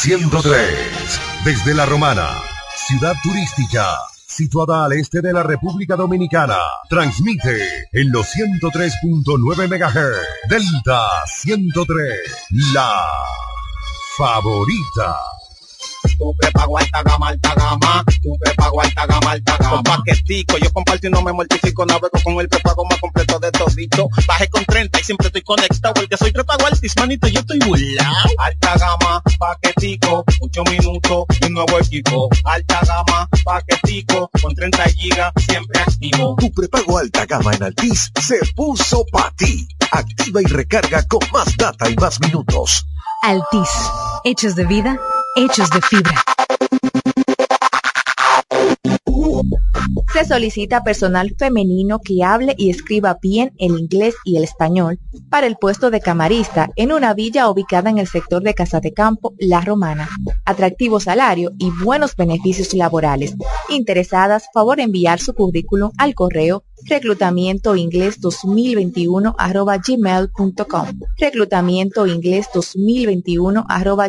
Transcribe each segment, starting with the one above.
103, desde La Romana, ciudad turística situada al este de la República Dominicana. Transmite en los 103.9 MHz. Delta 103, la favorita. Tu prepago alta gama, alta gama. Tu prepago alta gama, alta gama. Con paquetico, yo comparto y no me mortifico. Navego con el prepago más completo de todito. Baje con tren siempre estoy conectado. El que soy prepago altis, manito, yo estoy burlao. Alta gama, paquetico, 8 minutos y un nuevo equipo. Alta gama, paquetico, con 30 gigas, siempre activo. Tu prepago alta gama en altis se puso para ti. Activa y recarga con más data y más minutos. Altis, hechos de vida, hechos de fibra. Se solicita personal femenino que hable y escriba bien el inglés y el español para el puesto de camarista en una villa ubicada en el sector de Casa de Campo, La Romana. Atractivo salario y buenos beneficios laborales. Interesadas, favor enviar su currículum al correo reclutamientoingles2021 arroba gmail.com reclutamientoingles2021 arroba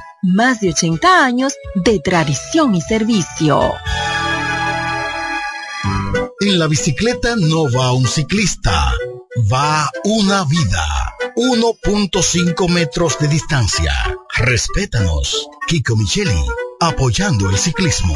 más de 80 años de tradición y servicio. En la bicicleta no va un ciclista, va una vida. 1.5 metros de distancia. Respétanos. Kiko Micheli, apoyando el ciclismo.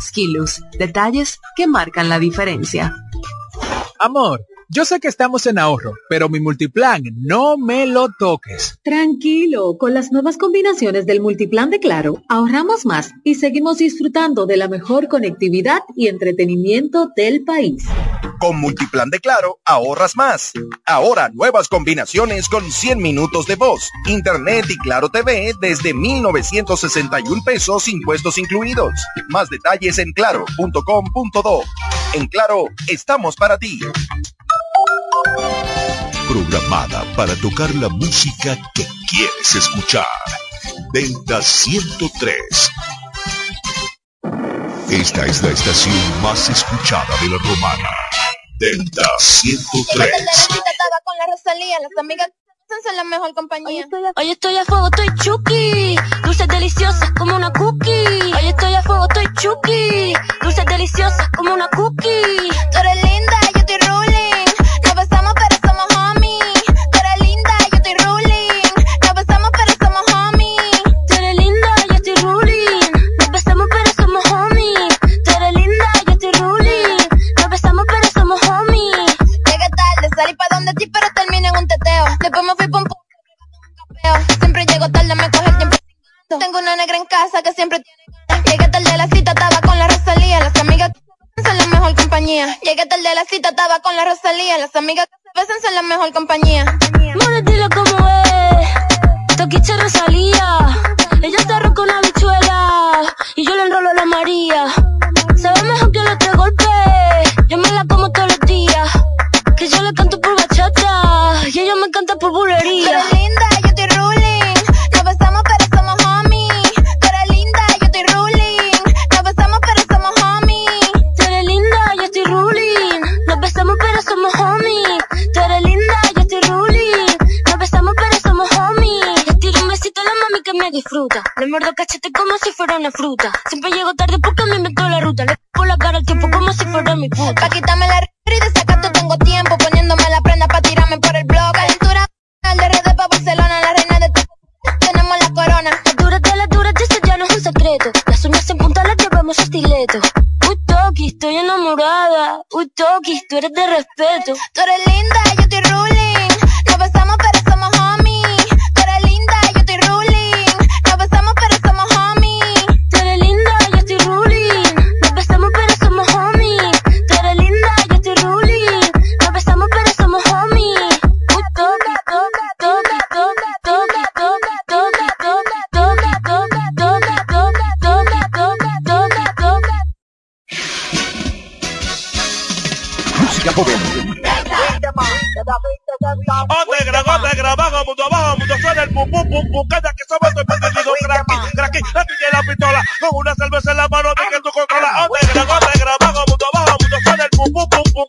Skilus, detalles que marcan la diferencia. Amor, yo sé que estamos en ahorro, pero mi multiplan no me lo toques. Tranquilo, con las nuevas combinaciones del multiplan de Claro, ahorramos más y seguimos disfrutando de la mejor conectividad y entretenimiento del país. Con Multiplan de Claro, ahorras más. Ahora nuevas combinaciones con 100 minutos de voz, internet y Claro TV desde 1,961 pesos impuestos incluidos. Más detalles en claro.com.do. En Claro, estamos para ti. Programada para tocar la música que quieres escuchar. Delta 103. Esta es la estación más escuchada de la romana. Delta 103. Estaba con la Rosalía, las amigas son la mejor compañía. Hoy estoy a fuego, estoy chuki. Dulces deliciosas como una cookie. Hoy estoy a fuego, estoy chuki. Dulces deliciosas como una cookie. Tú eres linda, Después me fui pa' un p*** Siempre llego tarde, me coge el tiempo. Tengo una negra en casa que siempre tiene ganas. Llegué tarde a la cita, estaba con la Rosalía. Las amigas que son la mejor compañía. Llegué tarde a la cita, estaba con la Rosalía. Las amigas que se besan son la mejor compañía. Mole, dile cómo es. Toquiche Rosalía. Ella está roca una bichuela. Y yo le enrolo a la María. Sabe mejor que los tres golpes. Yo me la como todos los días. Que yo le canto por populería. Tú eres linda, yo estoy ruling. Nos besamos, pero somos homies. Tú eres linda, yo estoy ruling. Nos besamos, pero somos homies. Tú eres linda, yo estoy ruling. Nos besamos, pero somos homies. Tú linda, yo estoy ruling. Nos besamos, pero somos homies. Le tiro un besito a la mami que me disfruta. Le muerdo cachete como si fuera una fruta. Siempre llego tarde porque me inventó la ruta. Le pongo la cara al tiempo como si fuera mi puta. Pa' quitarme la r y te uñas en punta las llevamos estileto. Uy, Toki, estoy enamorada. Uy, Toki, tú eres de respeto. Tú eres linda, yo estoy ruling. Nos besamos pero Otegra, otegra, mundo mundo el pum pum pum pum, cada que somos la la pistola, con una cerveza en la mano, de que tú controlas, mundo abajo, mundo suena el pum pum pum pum,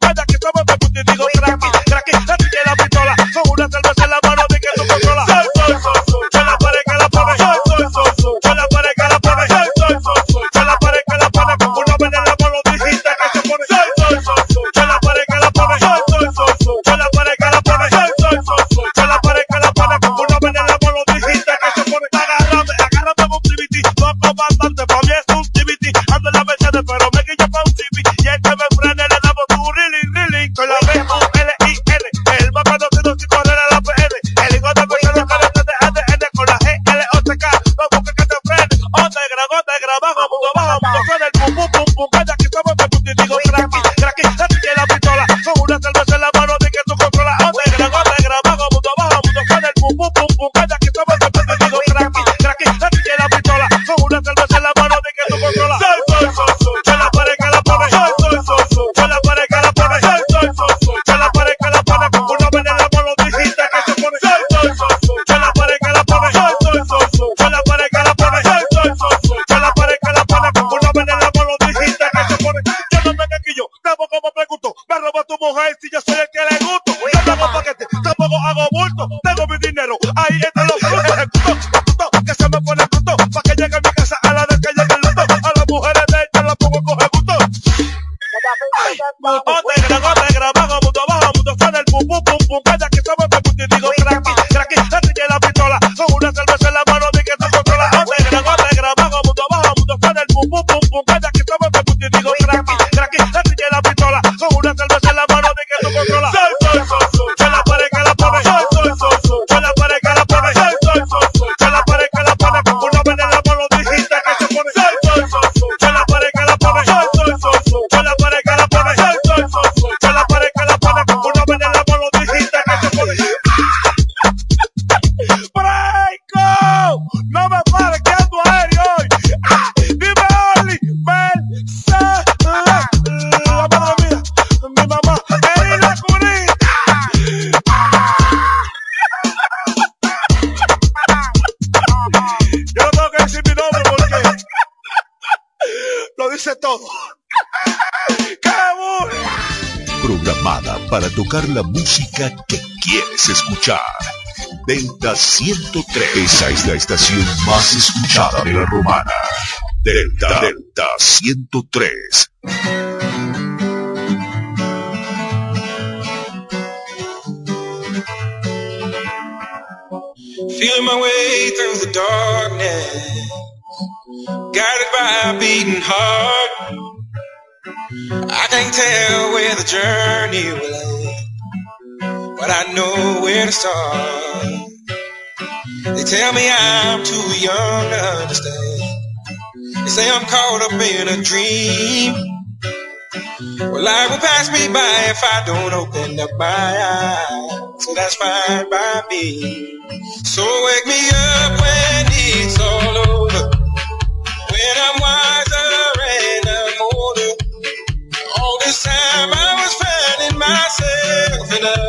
Delta 103. Esa es la estación más escuchada de la romana. Delta, Delta 103. Feeling my way through the dark. Don't open up my eyes, so that's fine by me. So wake me up when it's all over, when I'm wiser and I'm older. All this time I was finding myself in love.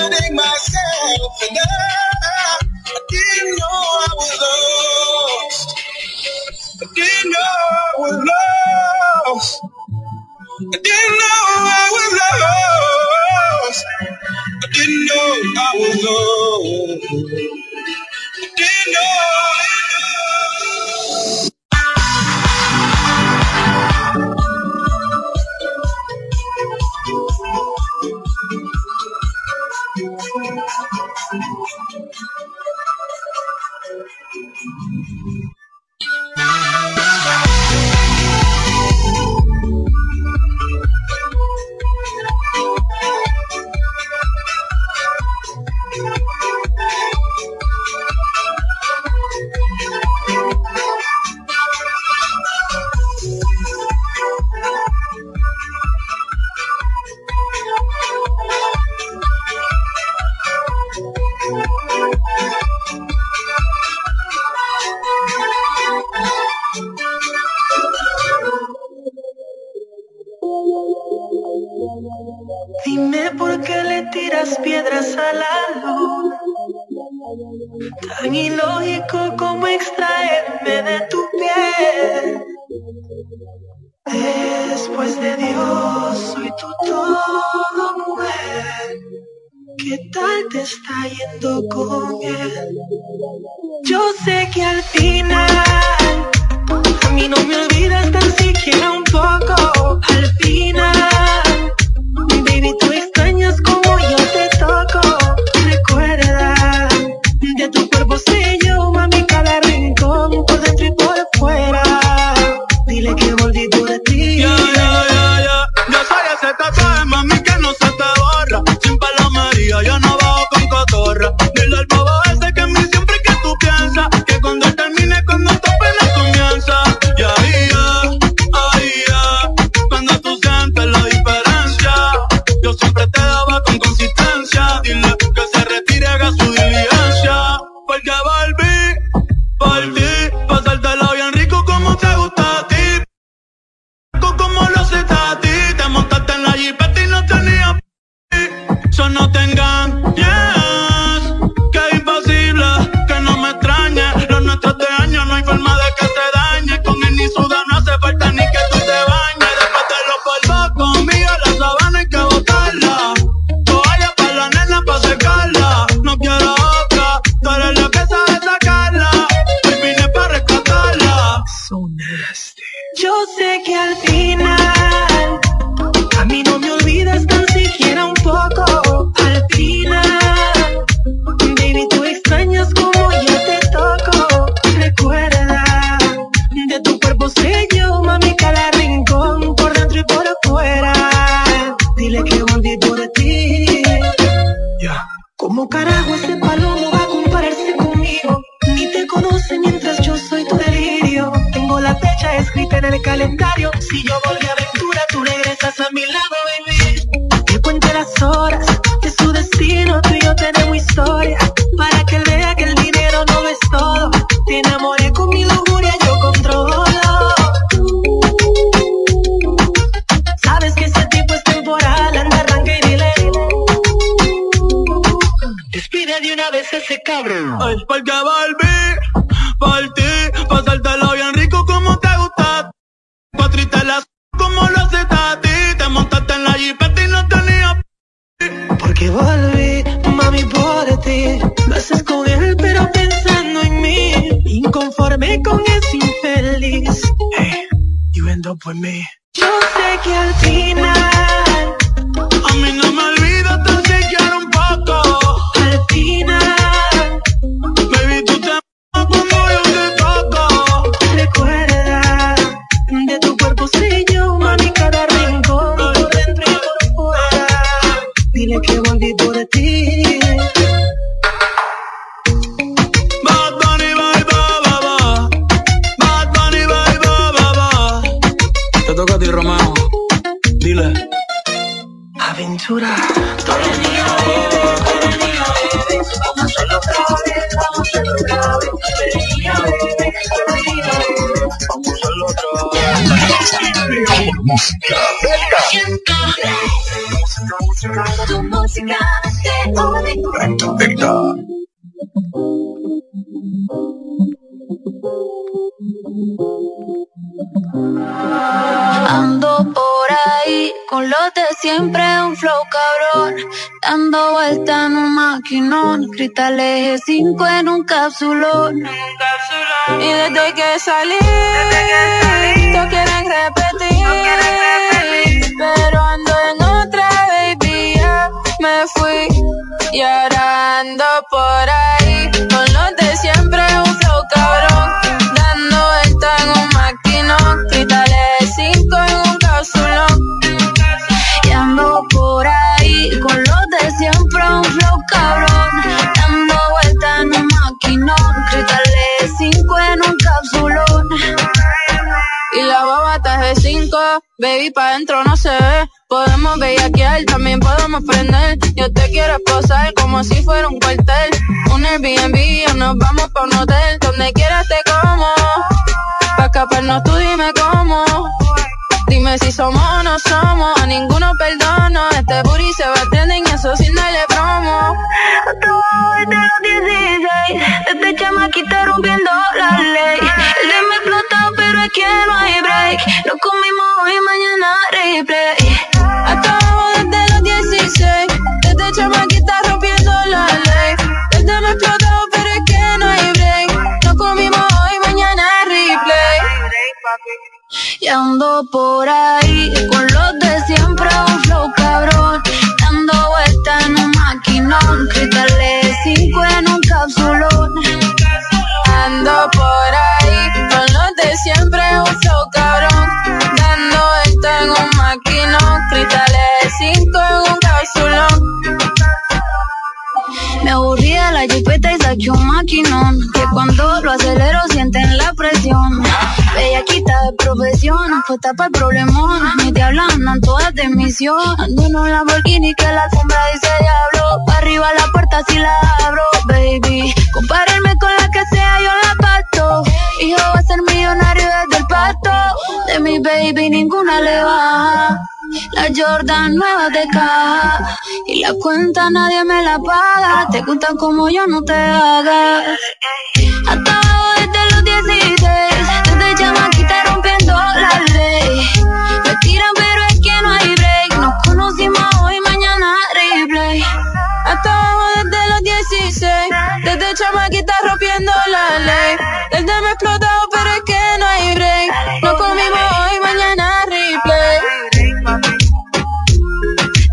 finding myself, and I, I didn't know I was lost. I didn't know I was lost. I didn't know I was lost. I didn't know I was lost. I didn't know. Bye. Un capsulón. Y desde que salí, todos quieren repetir. Pero ando en otra, baby, ya me fui. Y ahora ando baby, pa' dentro no se ve. Podemos bellaquear, también podemos prender. Yo te quiero esposar como si fuera un cuartel. Un Airbnb o nos vamos pa' un hotel. Donde quieras te como. Pa' escaparnos tú dime cómo. Dime si somos o no somos. A ninguno perdono. Este booty se va a trending y eso sin darle promo. Acabo desde los 16. Este chamaquita rompiendo la ley. El de me explotó, pero es que no hay break. Lo comimos mañana replay. Acabo desde los 16. Este chamaquita rompiendo la ley. El de me explotó, pero es que no hay break. Lo comimos hoy, mañana replay. Y ando por ahí con los de siempre, un flow cabrón. Dando vuelta en un maquinón, cristales 5 en un cápsulón. Ando por ahí con los de siempre, cuando lo acelero sienten la presión. Bellaquita de profesión Puesta para el problemón. Ni te hablan, todas de misión. Ando en un Lamborghini que la alfombra dice diablo. Pa' arriba la puerta si la abro, baby. Compárenme con la que sea, yo la parto Hijo va a ser millonario desde el pasto. De mi baby ninguna le baja la Jordan nueva de caja. Y la cuenta nadie me la paga. Te gustan como yo no te hagas. Atado desde los 16 Desde chamaquita rompiendo la ley. Me tiran pero es que no hay break. Nos conocimos hoy, mañana replay. Atado desde los 16 Desde chamaquita rompiendo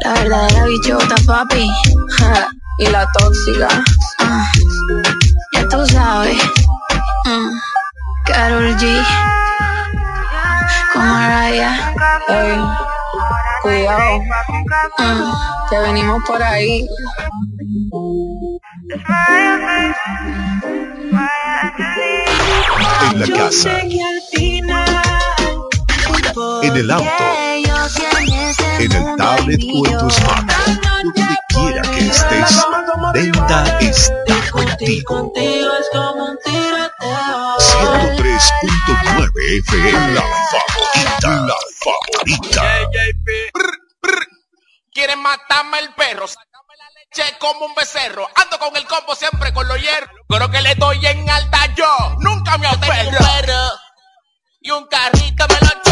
la verdadera bichota, papi. Ja, y la tóxica. Ah, ya tú sabes. Mm, Carol G. Con Mariah. Ey, cuidado. Mm, que venimos por ahí. En la casa, en el auto, en el tablet o en tu smartphone, donde quiera que estés, Delta está contigo. 103.9 FM, la favorita, la favorita. Quieren matarme el perro, sacarme la leche como un becerro. Ando con el combo siempre con los hierros. Creo que le doy en alta yo. Nunca me tenía un perro. Y un carrito me lo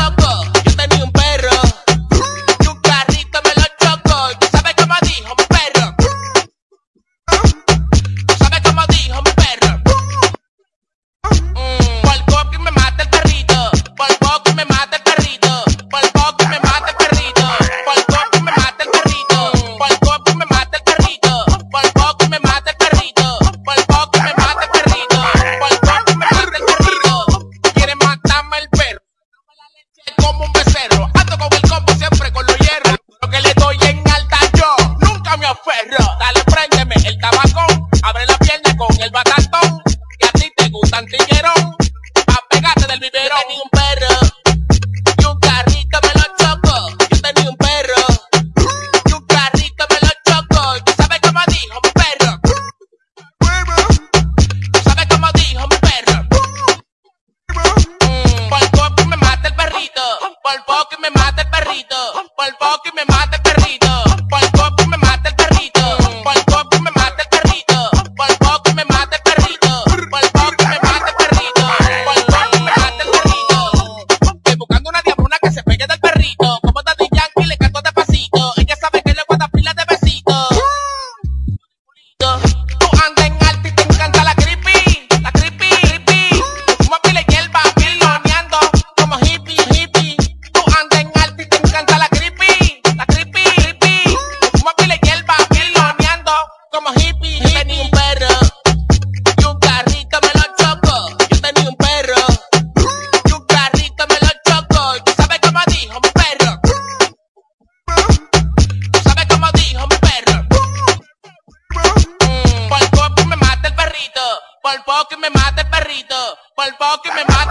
Por poco que me mata el perrito. Por poco que me mata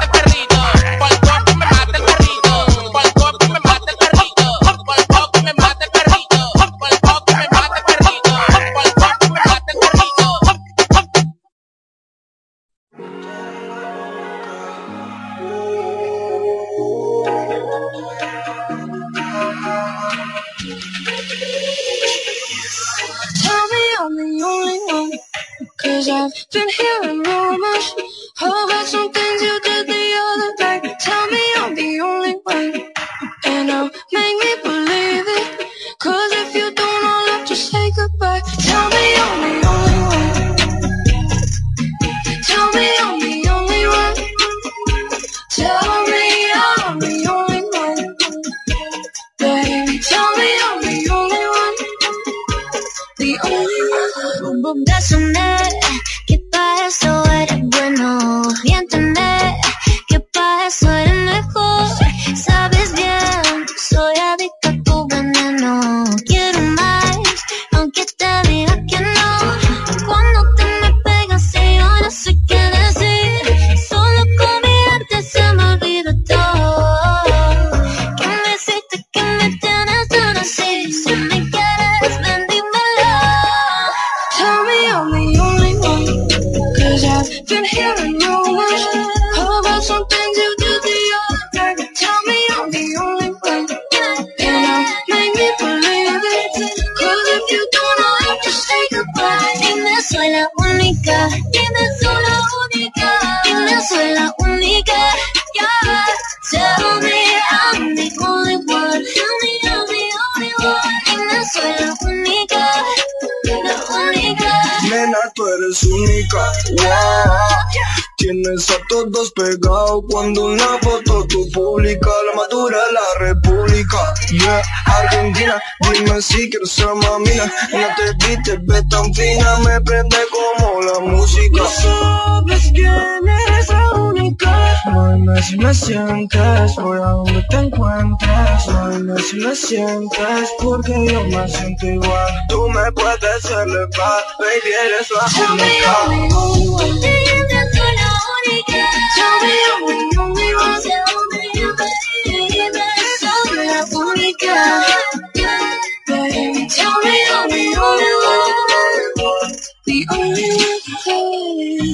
siento igual. Tú me puedes elevar, baby, eres la única.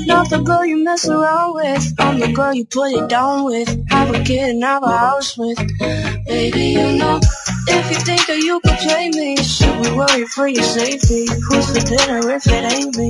Not the girl you mess around with, I'm the girl you put it down with. Have a kid and have a house with. for your safety. Who's the dinner if it ain't me?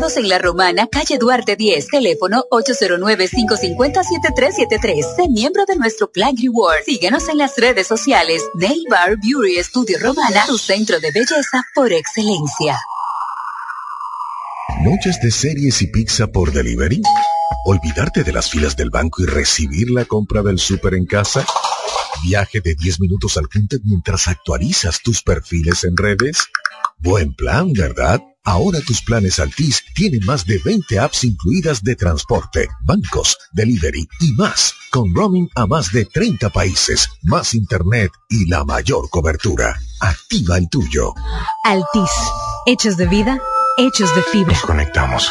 en La Romana, calle Duarte 10, teléfono 809-550-7373. Sé miembro de nuestro Plan Reward. Síguenos en las redes sociales. Nail Bar Beauty Studio Romana, tu centro de belleza por excelencia. Noches de series y pizza por delivery. Olvidarte de las filas del banco y recibir la compra del súper en casa. Viaje de 10 minutos al Puntet mientras actualizas tus perfiles en redes. Buen plan, ¿verdad? Ahora tus planes Altis tienen más de 20 apps incluidas de transporte, bancos, delivery y más, con roaming a más de 30 países, más internet y la mayor cobertura. Activa el tuyo. Altis. Hechos de vida, hechos de fibra. Nos conectamos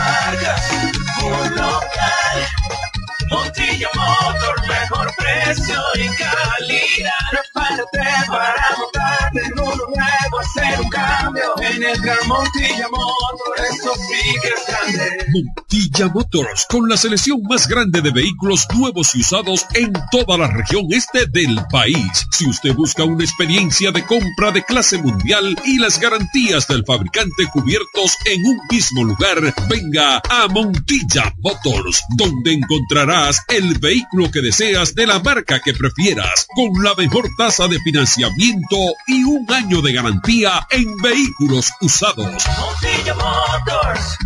Marcas, un local. Mejor precio y calidad. Prepárate para montarte en uno nuevo, hacer un cambio. En el Gran Montilla Motor, eso sí que es grande. Montilla Motors, con la selección más grande de vehículos nuevos y usados en toda la región este del país. Si usted busca una experiencia de compra de clase mundial y las garantías del fabricante cubiertos en un mismo lugar, venga a Montilla Motors, donde encontrarás el vehículo que deseas de la marca que prefieras, con la mejor tasa de financiamiento y un año de garantía en vehículos usados. Montilla Motors.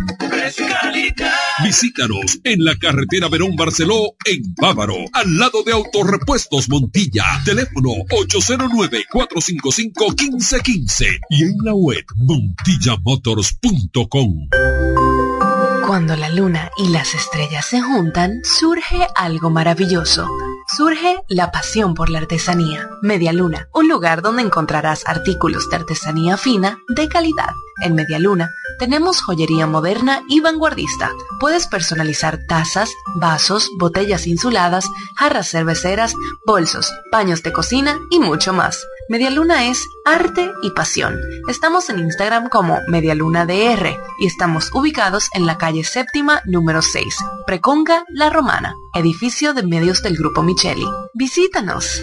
Visítanos en la carretera Verón Barceló, en Bávaro, al lado de Autorepuestos Montilla. Teléfono 809-455-1515 y en la web montillamotors.com. Cuando la luna y las estrellas se juntan, surge algo maravilloso. Surge la pasión por la artesanía. Media Luna, un lugar donde encontrarás artículos de artesanía fina de calidad. En Media Luna tenemos joyería moderna y vanguardista. Puedes personalizar tazas, vasos, botellas insuladas, jarras cerveceras, bolsos, paños de cocina y mucho más. Media Luna es arte y pasión. Estamos en Instagram como MedialunaDR y estamos ubicados en la calle séptima número 6, Preconga La Romana, edificio de medios del Grupo Micheli. Visítanos.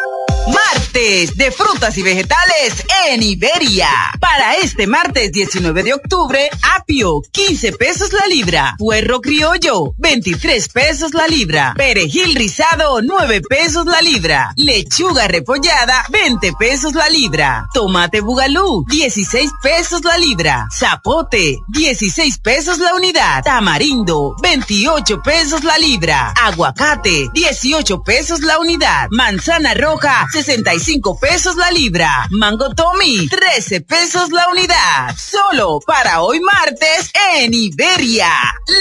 Martes de frutas y vegetales en Iberia. Para este martes 19 de octubre, apio, 15 pesos la libra. Puerro criollo, 23 pesos la libra. Perejil rizado, 9 pesos la libra. Lechuga repollada, 20 pesos la libra. Tomate bugalú, 16 pesos la libra. Zapote, 16 pesos la unidad. Tamarindo, 28 pesos la libra. Aguacate, 18 pesos la unidad. Manzana roja, 65 pesos la libra. Mango Tommy, 13 pesos la unidad. Solo para hoy martes en Iberia.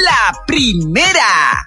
La primera.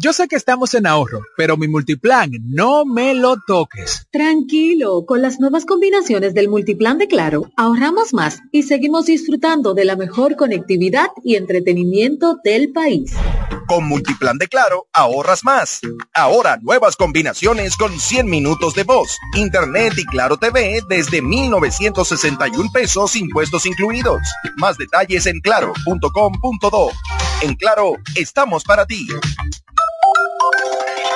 yo sé que estamos en ahorro, pero mi multiplan no me lo toques. Tranquilo, con las nuevas combinaciones del multiplan de Claro, ahorramos más y seguimos disfrutando de la mejor conectividad y entretenimiento del país. Con Multiplan de Claro, ahorras más. Ahora nuevas combinaciones con 100 minutos de voz, internet y Claro TV desde 1,961 pesos impuestos incluidos. Más detalles en claro.com.do. En Claro, estamos para ti.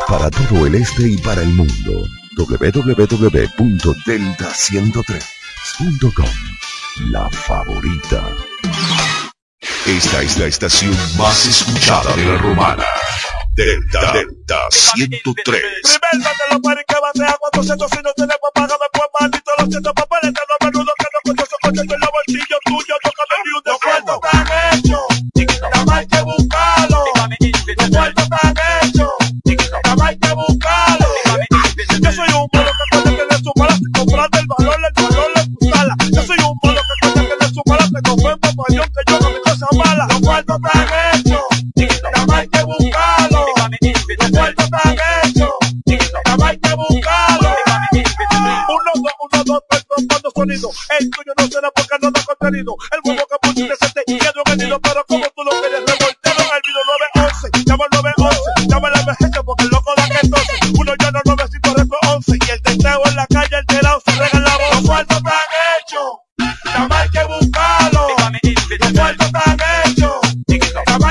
Para todo el este y para el mundo, www.delta103.com. La favorita. Esta es la estación más escuchada de la romana. Delta, Delta 103. Primero de los paris que batea cuando se si no tenemos paga después maldito lo siento papeleta no menudo que no cuento esos coches en los bolsillos tuyos no cabe ni un descuento están hechos nada más que buscarlo los cuartos están hechos hay que buscarlo. Yo soy un mono que cuando tiene su mala te compraste el valor el valor de tu sala yo soy un mono que cuando tiene su mala te compré un papayón que yo no me cosa mala. Los cuartos están hechos nada hay que buscarlo. Los cuartos están hechos nada hay que buscarlo. Uno, dos, uno, dos, tres, probando sonido el tuyo no será porque no da contenido. El huevo que pusiste se te quedó en el nido pero como tú lo quieres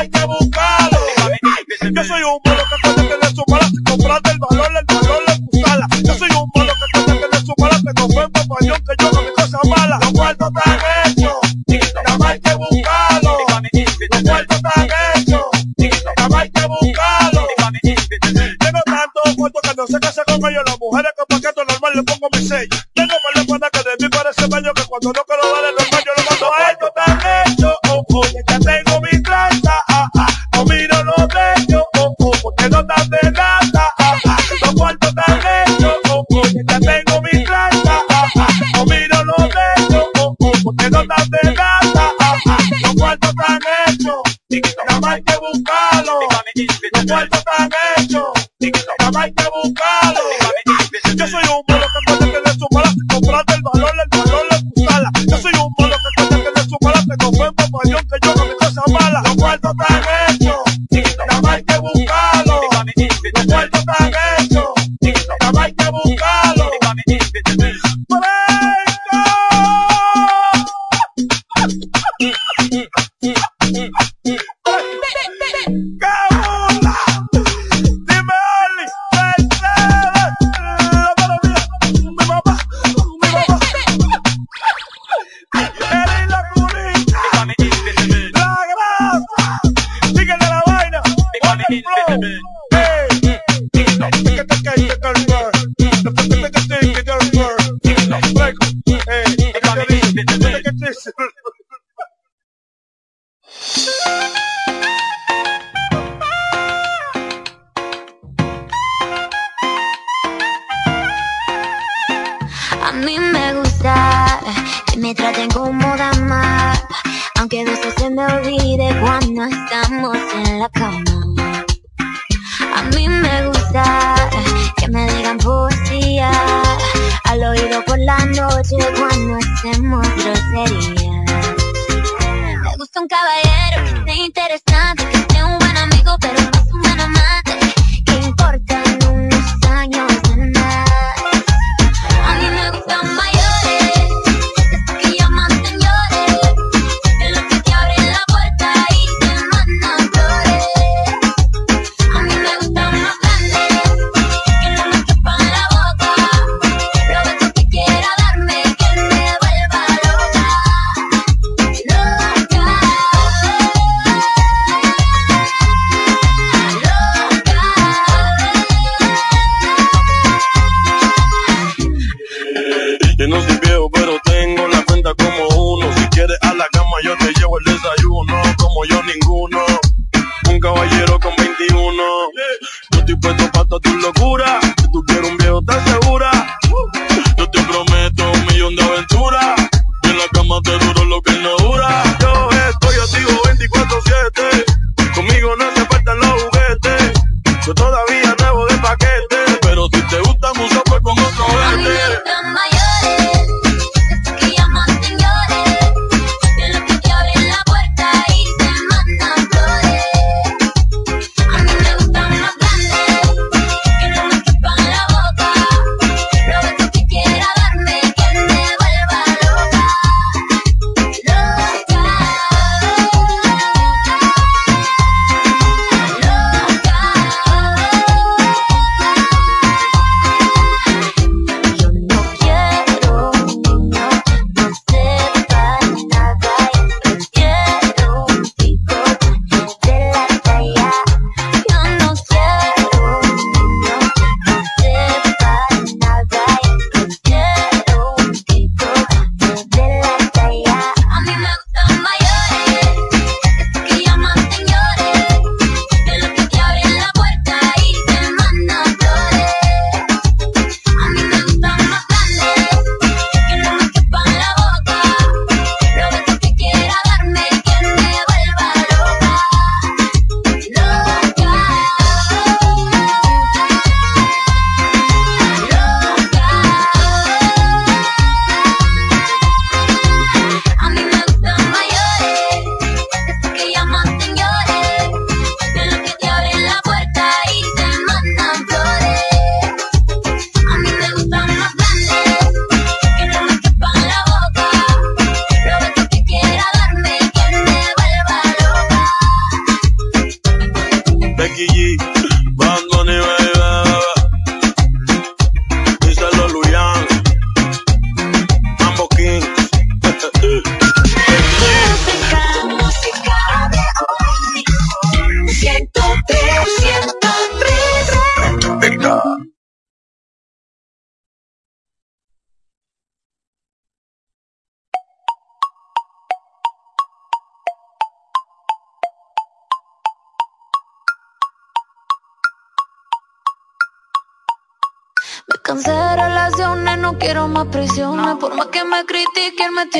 que buscarlo. Que yo soy un mono que cuando tiene su mala te compraste el valor el valor de tu sala yo soy un mono que cuando tiene su mala te compré un papayón que yo no me cosa mala. Los cuartos están hechos que buscarlo. Que buscarlo. Tengo tantos que no sé qué hacer con ellos las mujeres que paqueto normal le pongo mi sello. Tengo más lejos que de mí parece bello que cuando no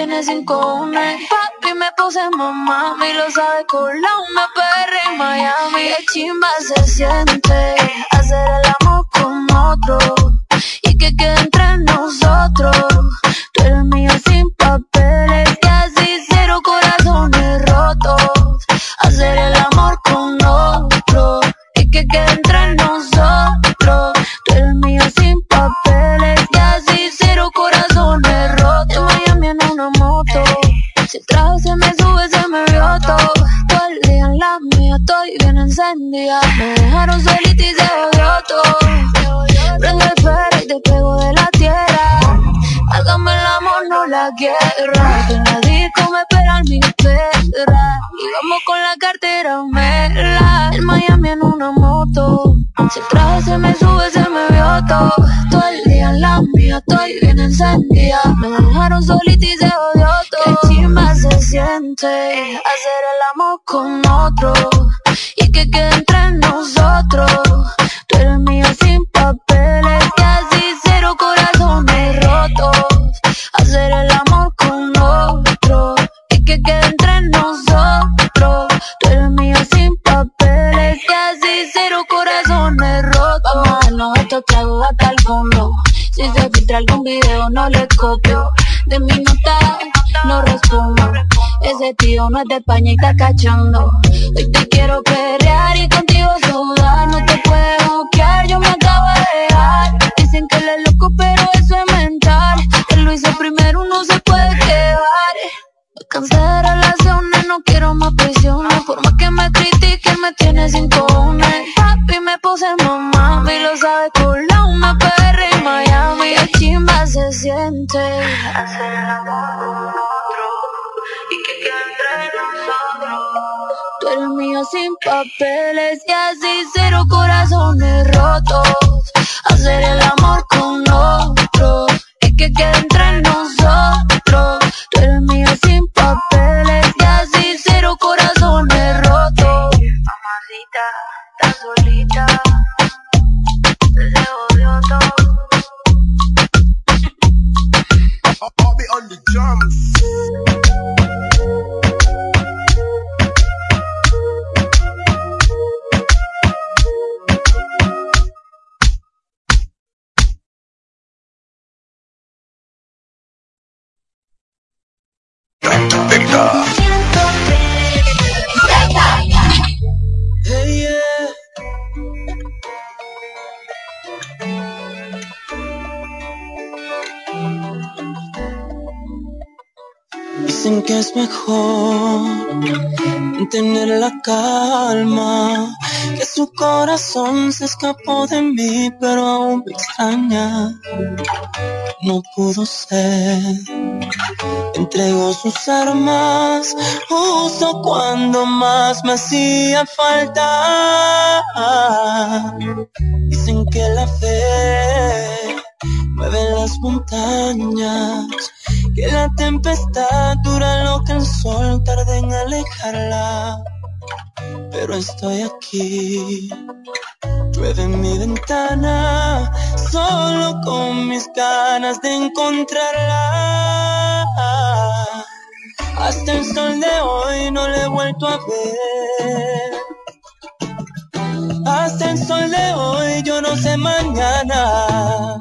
me sin cojones. Papi me puse mamá, y lo sabe Colombia, PR en Miami. Qué chimba se siente hacer el amor con otro. Y que quede entre nosotros. Tú eres mío sin papeles y así cero corazones rotos. Hacer el amor con otro. Y que quede El se me sube, se me vio todo. Todo el día en la mía, estoy bien encendida. Me dejaron solita y se odió todo. Prende el ferry y te pego de la tierra. Hágame el amor, no la guerra. En la disco me esperan mis perras. Y vamos con la cartera mela. En Miami en una moto. Si el traje se me sube, se me vio todo. Todo el día en la mía, estoy bien encendida. Me dejaron solita y se odió todo. Qué chimba se siente hacer el amor con otro. Y que quede entre nosotros. Estos tragos hasta el fondo. Si se filtra algún video no le copio. De mi nota no respondo. Ese tío no es de España y está cachando. Hoy te quiero perrear y contigo sudar. No te puedes bloquear, yo me acabo de dejar. Dicen que él es loco, pero eso es mental. Él lo hizo primero, no se puede quedar. Me de relaciones, no quiero más prisiones. Por más que me critiquen, me tiene sin cojones. Papi me puse mamá, y lo sabe Colombia, PR en Miami. Qué chimba se siente hacer el amor con otro y que quede entre nosotros. Tú eres mío sin papeles y así cero corazones rotos. Hacer el amor con otro y que quede entre nosotros. Mejor tener la calma, que su corazón se escapó de mí, pero aún me extraña. No pudo ser, entregó sus armas justo cuando más me hacía falta. Dicen que la fe mueve las montañas que la tempestad dura lo que el sol tarda en alejarla. Pero estoy aquí, llueve en mi ventana, solo con mis ganas de encontrarla. Hasta el sol de hoy no le he vuelto a ver. Hasta el sol de hoy yo no sé mañana.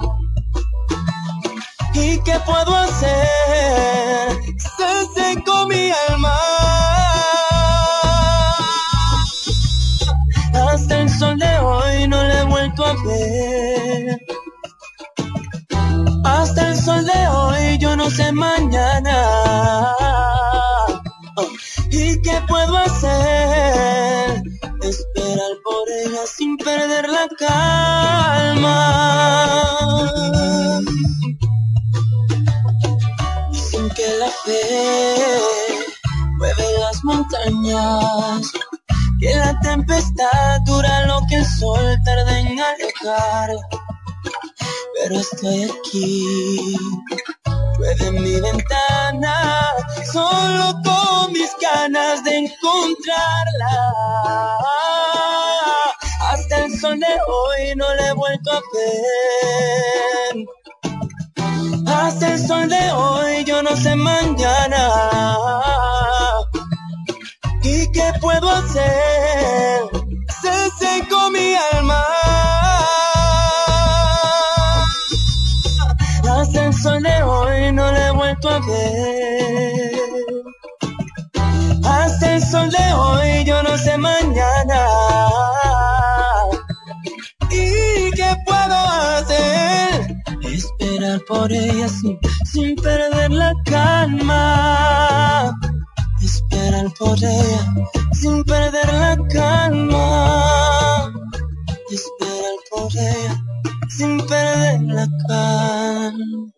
¿Y qué puedo hacer? Se secó mi alma. Hasta el sol de hoy no le he vuelto a ver. Hasta el sol de hoy yo no sé mañana. ¿Y qué puedo hacer? Esperar por ella sin perder la calma. La fe mueve las montañas, que la tempestad dura lo que el sol tarda en alejar. Pero estoy aquí, llueve en mi ventana, solo con mis ganas de encontrarla. Hasta el sol de hoy no le he vuelto a ver. Hasta el sol de hoy yo no sé mañana. ¿Y qué puedo hacer? Se secó mi alma. Hasta el sol de hoy no le he vuelto a ver. Hasta el sol de hoy yo no sé mañana. Esperar por ella sin, perder la calma. Esperar por ella sin perder la calma. Esperar por ella sin perder la calma.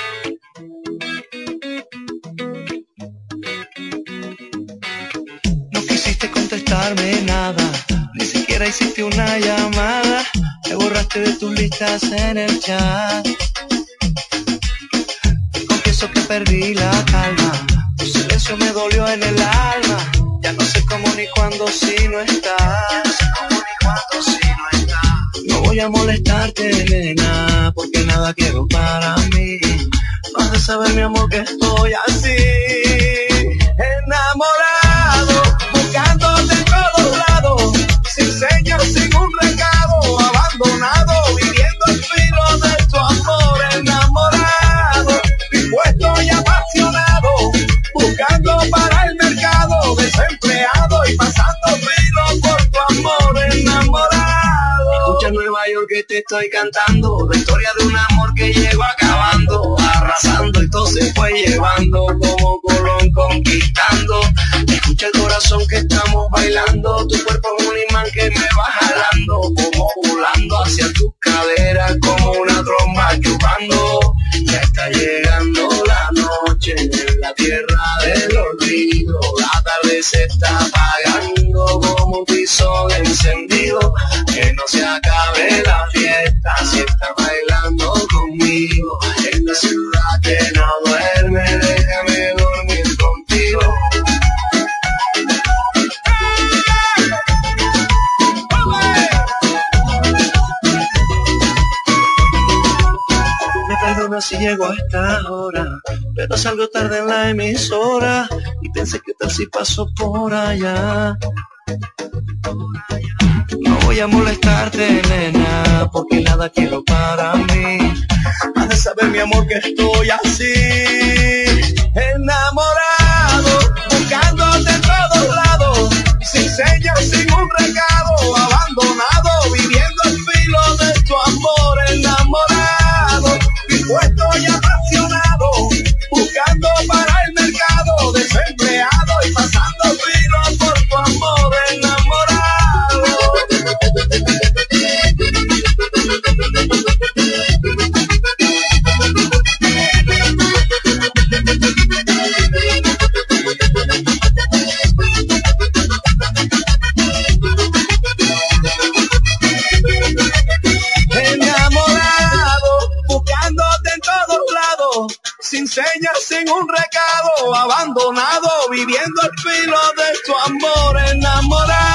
No contestarme nada, ni siquiera hiciste una llamada. Me borraste de tus listas en el chat. Confieso que perdí la calma, tu silencio me dolió en el alma. Ya no sé cómo ni cuándo si no estás. No voy a molestarte, nena, porque nada quiero para mí. No has de saber, mi amor, que estoy así. Estoy cantando, la historia de un amor que llegó acabando, arrasando y todo se fue llevando salgo tarde en la emisora y pensé que tal si paso por allá. No voy a molestarte, nena, porque nada quiero para mí. Has de saber, mi amor, que estoy así, enamorado, buscándote en todos lados, sin señas, sin un regalo. un recado, abandonado, viviendo el filo de tu amor enamorado.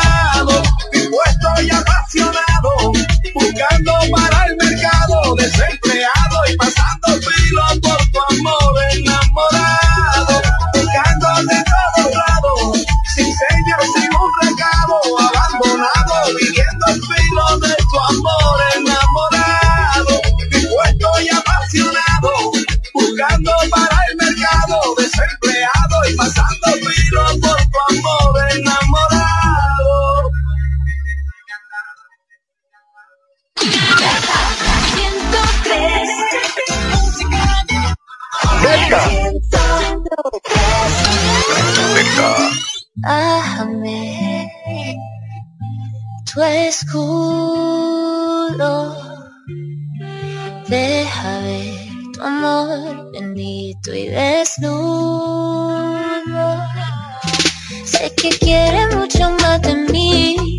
Vega. Ájame tu escudo, deja ver tu amor bendito y desnudo. Sé que quiere mucho más de mí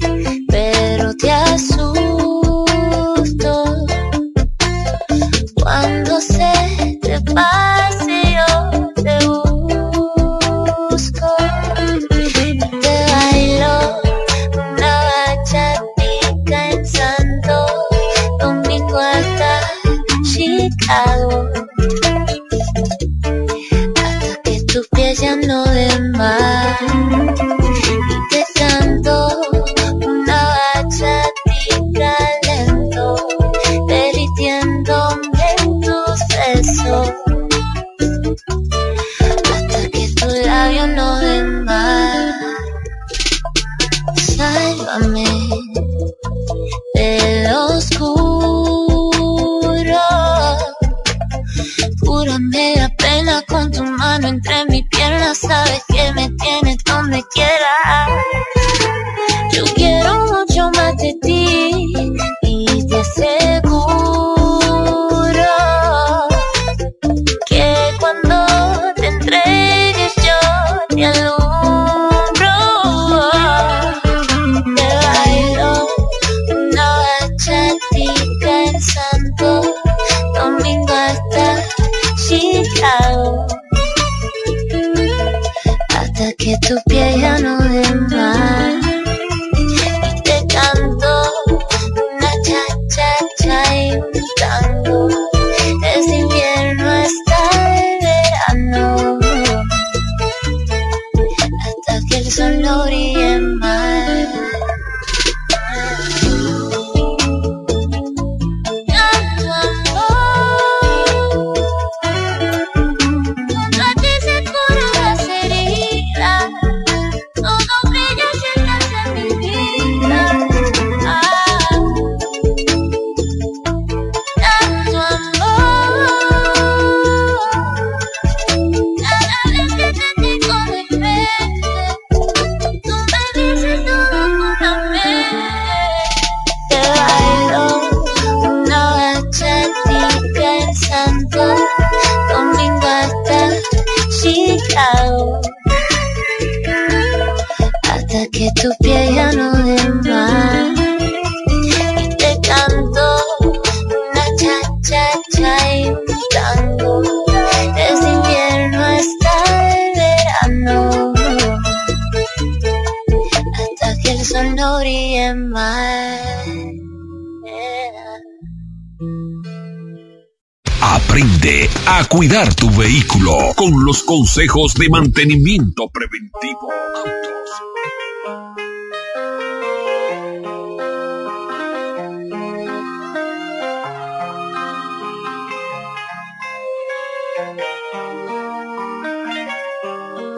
consejos de mantenimiento preventivo.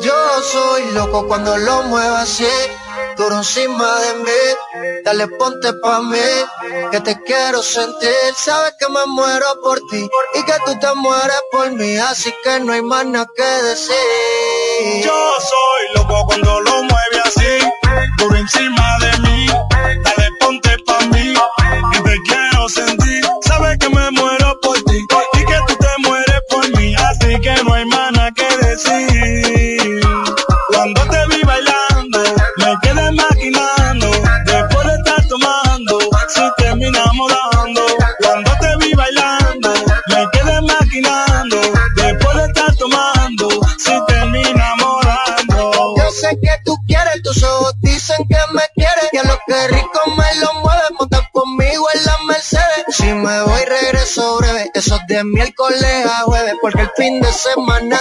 Yo soy loco cuando lo muevo así, duro encima de mí. Dale ponte pa' mí, que te quiero sentir. Sabes que me muero por ti y que tú te mueres así que no hay más nada que decir. Yo soy loco cuando lo de miércoles a jueves, porque el fin de semana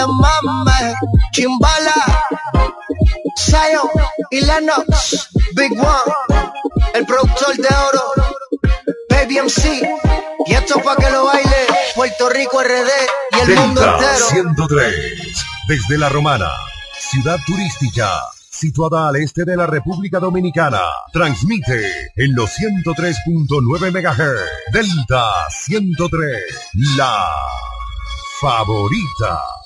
la mama, Chimbala, Zion y Lennox, Big One, el productor de oro, Baby MC, y esto pa' que lo baile Puerto Rico RD y el mundo Delta entero. 103, desde La Romana, ciudad turística, situada al este de la República Dominicana. Transmite en los 103.9 MHz. Delta 103, la favorita.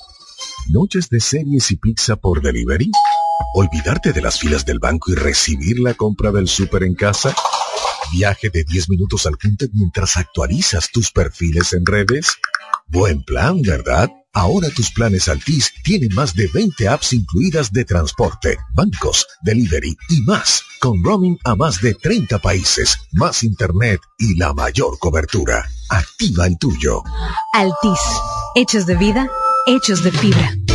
¿Noches de series y pizza por delivery? ¿Olvidarte de las filas del banco y recibir la compra del súper en casa? ¿Viaje de 10 minutos al punto mientras actualizas tus perfiles en redes? Buen plan, ¿verdad? Ahora tus planes Altis tienen más de 20 apps incluidas de transporte, bancos, delivery y más, con roaming a más de 30 países, más internet y la mayor cobertura. Activa el tuyo. Altis. Hechos de vida, hechos de fibra.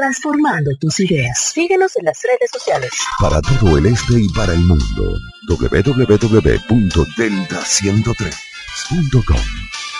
Transformando tus ideas. Síguenos en las redes sociales. Para todo el este y para el mundo, www.delta103.com.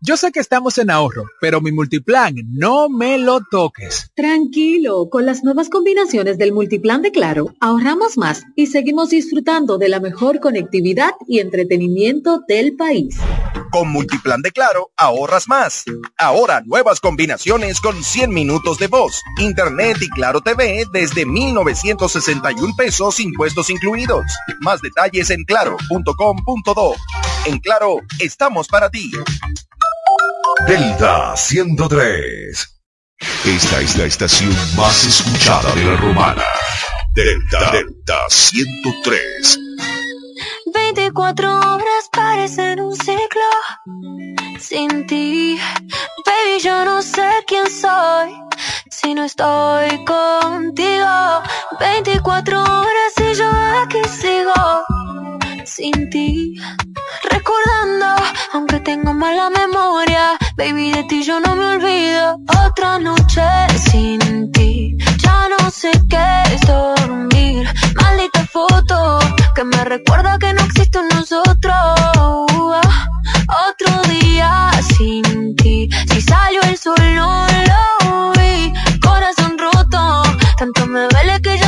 yo sé que estamos en ahorro, pero mi multiplan no me lo toques. Tranquilo, con las nuevas combinaciones del multiplan de Claro, ahorramos más y seguimos disfrutando de la mejor conectividad y entretenimiento del país. Con Multiplan de Claro, ahorras más. Ahora nuevas combinaciones con 100 minutos de voz, internet y Claro TV desde 1,961 pesos impuestos incluidos. Más detalles en claro.com.do. En Claro, estamos para ti. Delta 103. Esta es la estación más escuchada de la romana. Delta, Delta 103. 24 horas parecen un ciclo sin ti. Baby, yo no sé quién soy si no estoy contigo. 24 horas y yo aquí sigo sin ti. Recordando, aunque tengo mala memoria, baby, de ti yo no me olvido. Otra noche sin ti, ya no sé qué es dormir. Maldita foto que me recuerda que no existe nosotros. Otro día sin ti. Si salió el sol no lo vi. Corazón roto, tanto me duele que ya.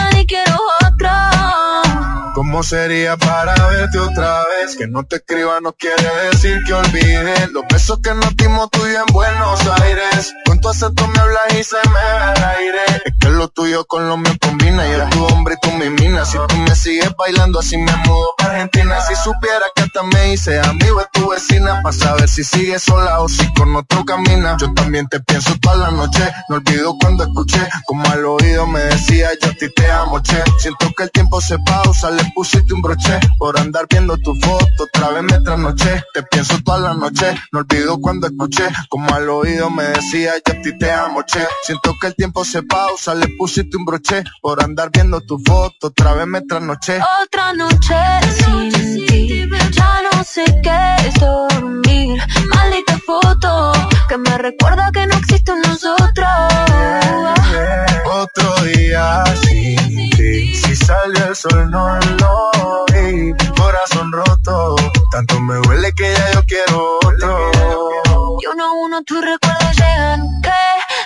¿Cómo sería para verte otra vez? Que no te escriba no quiere decir que olvide. Los besos que nos dimos tú en Buenos Aires. Con tu acento me hablas y se me va el aire. Es que lo tuyo con lo mío combina. Y eres tu hombre y tú mi mina. Si tú me sigues bailando así me mudo para Argentina. Si supiera que hasta me hice amigo de tu vecina. Para saber si sigues sola o si con otro camina. Yo también te pienso toda la noche. No olvido cuando escuché Como al oído me decía yo a ti te amo, che Siento que el tiempo se pausa, pusiste un broche por andar viendo tu foto. Otra vez me trasnoché, te pienso toda la noche. No olvido cuando escuché, como al oído me decía, yo a ti te amo, che. Siento que el tiempo se pausa, le pusiste un broche por andar viendo tu foto. Otra vez me trasnoché. Otra noche sin ti, ya no sé qué es dormir. Maldita foto que me recuerda que no existe nosotros. Otro día sin ti, si sale el sol no lo vi. Corazón roto, tanto me huele que ya yo quiero otro. Y uno a uno tus recuerdos llegan que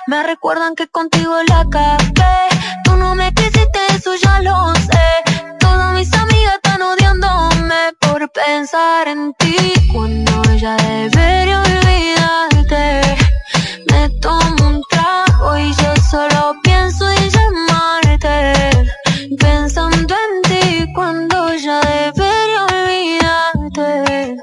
me recuerdan que contigo la acabé. Tú no me quisiste, eso ya lo sé. Todas mis amigas están odiándome por pensar en ti cuando ella debería olvidarte. Me tomo un trago y yo solo pienso en llamarte. Pensando en ti cuando ya debería olvidarte.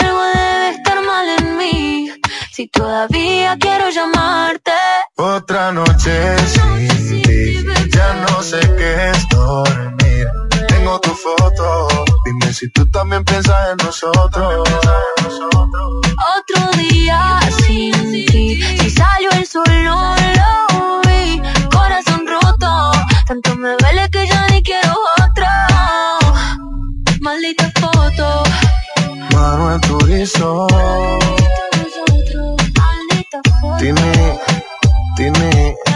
Algo debe estar mal en mí si todavía quiero llamarte. Otra noche sin ti, ya no sé qué es dormir. Tengo tu foto, dime si tú también piensas en nosotros. Otro día sin ti, si salió el sol no lo vi. Corazón roto, tanto me duele que ya ni quiero otra. Maldita foto, Manuel Turizo, maldita foto. Tini, Tini.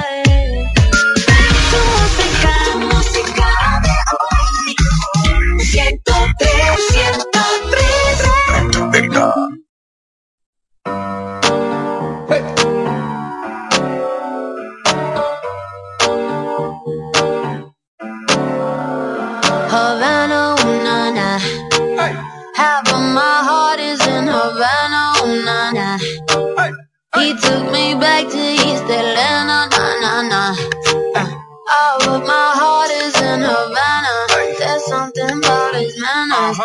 He took me back to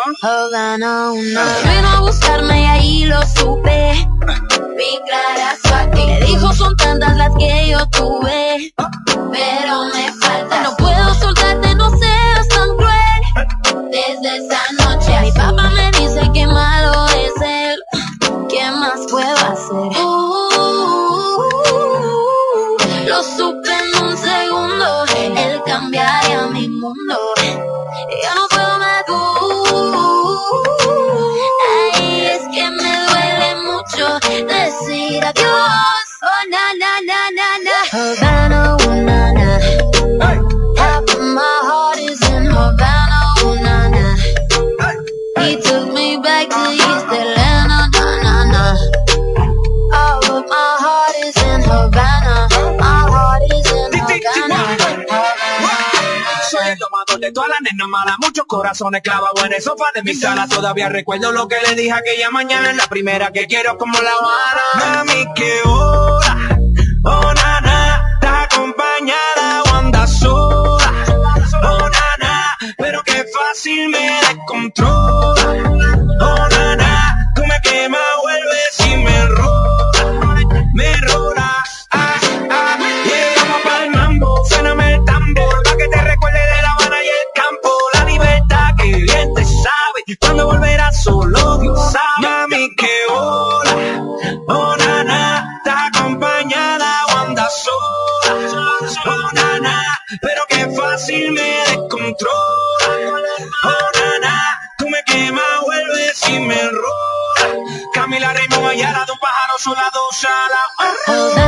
manners. Havana, ooh, na na. Vino a buscarme y ahí lo supe. Vi clara su actitud. Me dijo son tantas las que yo tuve. Pero me falta. No puedo soltarte, no seas tan cruel. Desde muchos corazones clavados en el sofá de mi sala. Todavía recuerdo lo que le dije aquella mañana, la primera que quiero como la Habana. Mami, qué hora, oh nana, está acompañada o anda sola, oh nana, pero qué fácil me descontrola, oh solo. Dios sabe, mami, qué hola, oh nana, está acompañada o anda sola, oh nana, pero qué fácil me descontrola, oh nana, tú me quemas, vuelves y me rola, Camila Raymond Ayala de un pájaro solado, sala, Havana, ooh,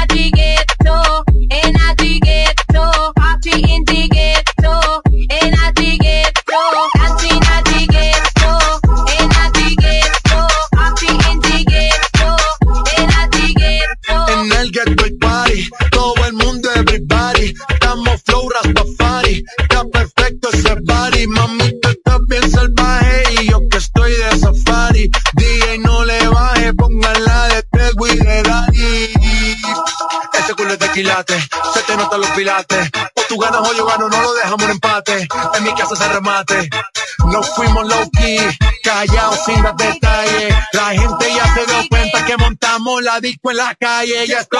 Los pilates. O tú ganas o yo gano, no lo dejamos en empate. En mi casa se remate. Nos fuimos low key, callados sin dar detalles. La gente ya se dio cuenta que montamos la disco en la calle. Ya esto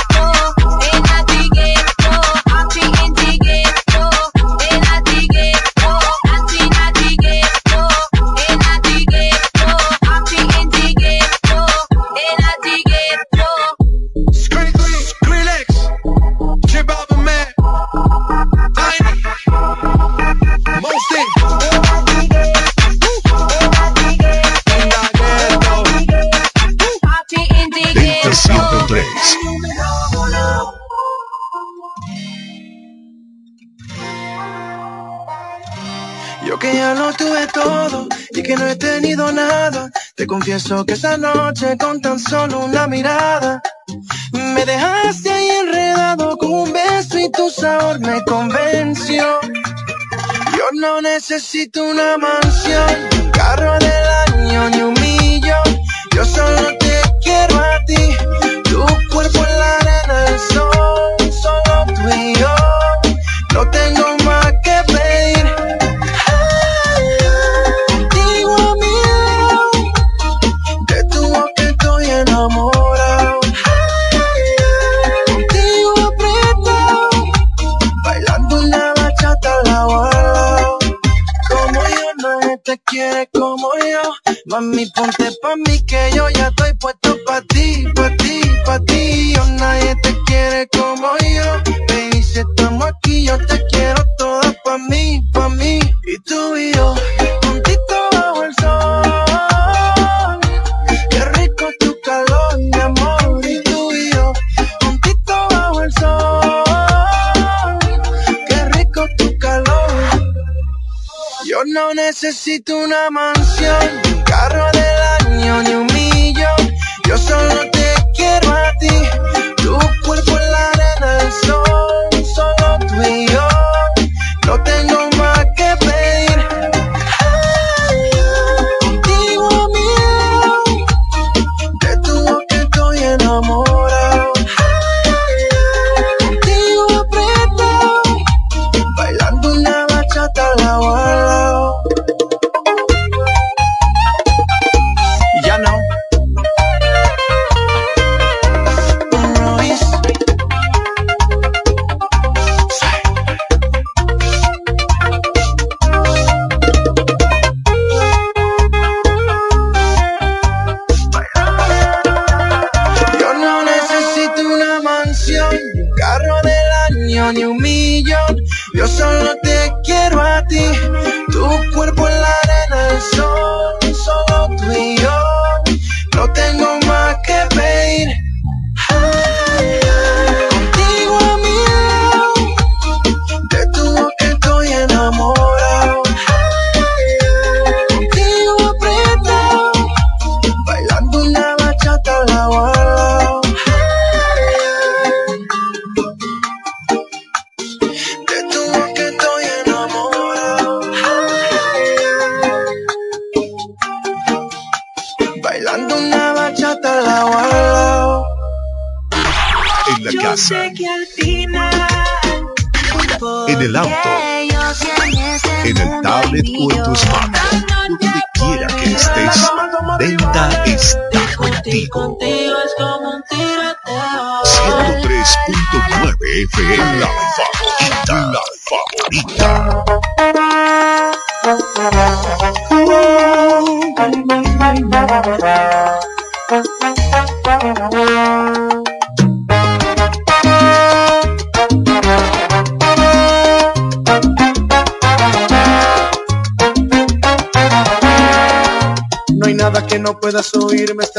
Yo que ya lo tuve todo y que no he tenido nada. Te confieso que esa noche con tan solo una mirada me dejaste ahí enredado con un beso y tu sabor me convenció. Yo no necesito una mansión, un carro del año ni un millón. Yo solo te quiero a ti, tu cuerpo en la arena del sol, solo tú y yo. No tengo más que pedir. Nadie te quiere como yo. Mami, ponte pa' mí que yo ya estoy puesto pa' ti, pa' ti, pa' ti. Yo nadie te quiere como yo. Baby, si estamos aquí, yo te quiero toda pa' mí, pa' mí. Y tú y yo, no necesito una mansión, un carro del año ni un millón. Yo solo te quiero a ti, tu cuerpo en la arena del sol, solo tú y yo. No tengo más tablet o en tu smartphone, donde quiera que estés, Delta está contigo. 103.9 FM, la favorita, la favorita.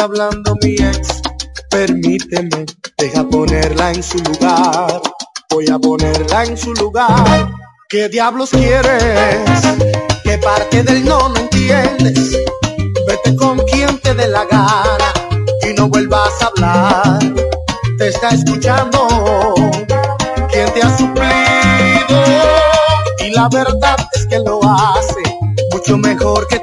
Hablando mi ex. Permíteme, deja ponerla en su lugar. Voy a ponerla en su lugar. ¿Qué diablos quieres? ¿Qué parte del no no entiendes? Vete con quien te dé la gana y no vuelvas a hablar. Te está escuchando quien te ha suplido y la verdad es que lo hace mucho mejor que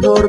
mejor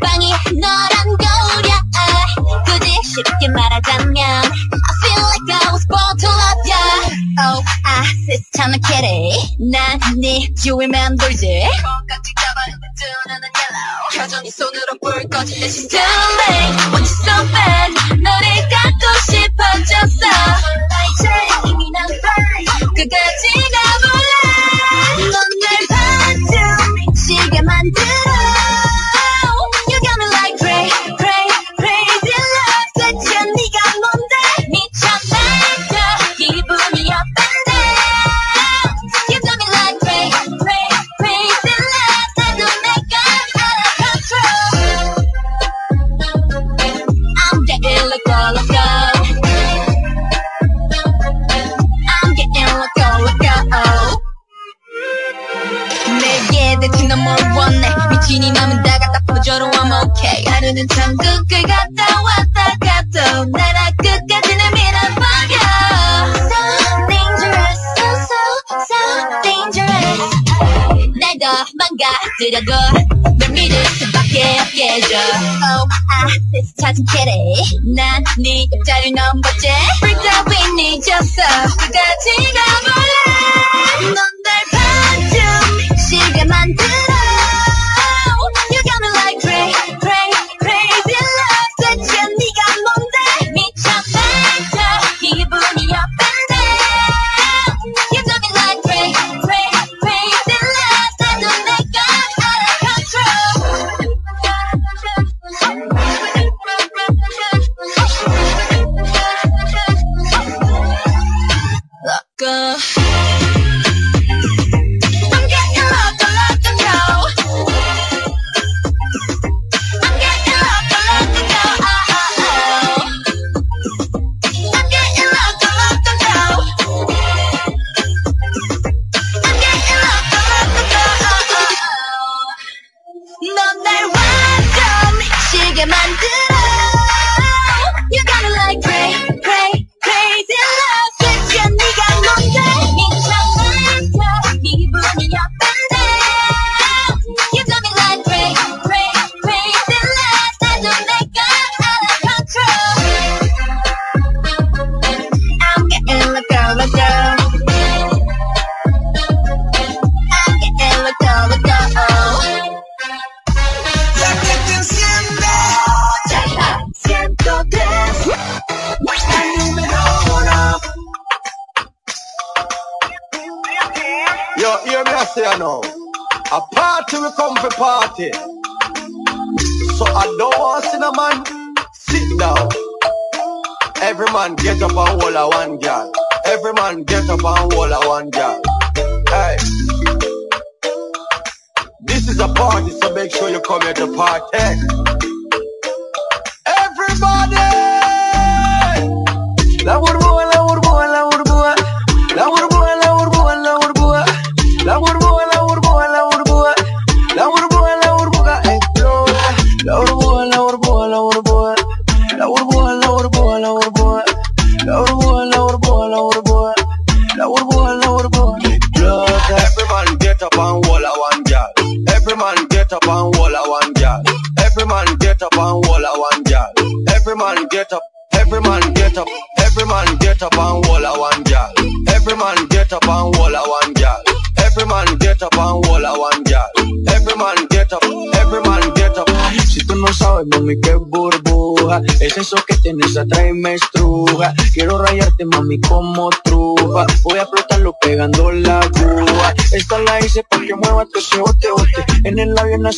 방이 너란 거울이야. 굳이 쉽게 말하자면 I feel like I was born to love ya Oh 아 세상은 캐리 난네 주위 맴돌지. 콩깍지 가발에 뜨는 yellow 여전히 손으로 불 꺼진 대신 Too late want you so bad 너를 갖고 싶어졌어. 이제 이미 난 fine. 끝까지 가볼래 넌날 반쯤 미치게 만들어 뭘 원해 미친이 남은 다 갖다 퍼져로 I'm okay 하루는 천국을 갔다 왔다 갔다 나라 끝까지 내 밀어버려 So dangerous so so so dangerous. 날더 망가뜨려고 널 믿을 수밖에 없게 해줘. Oh I this 찾은 캐리. 난네 옆자리 너무 멋지. Freaked out we need you so 그까지가 몰라 넌날 반쯤 시계 만들어. the En el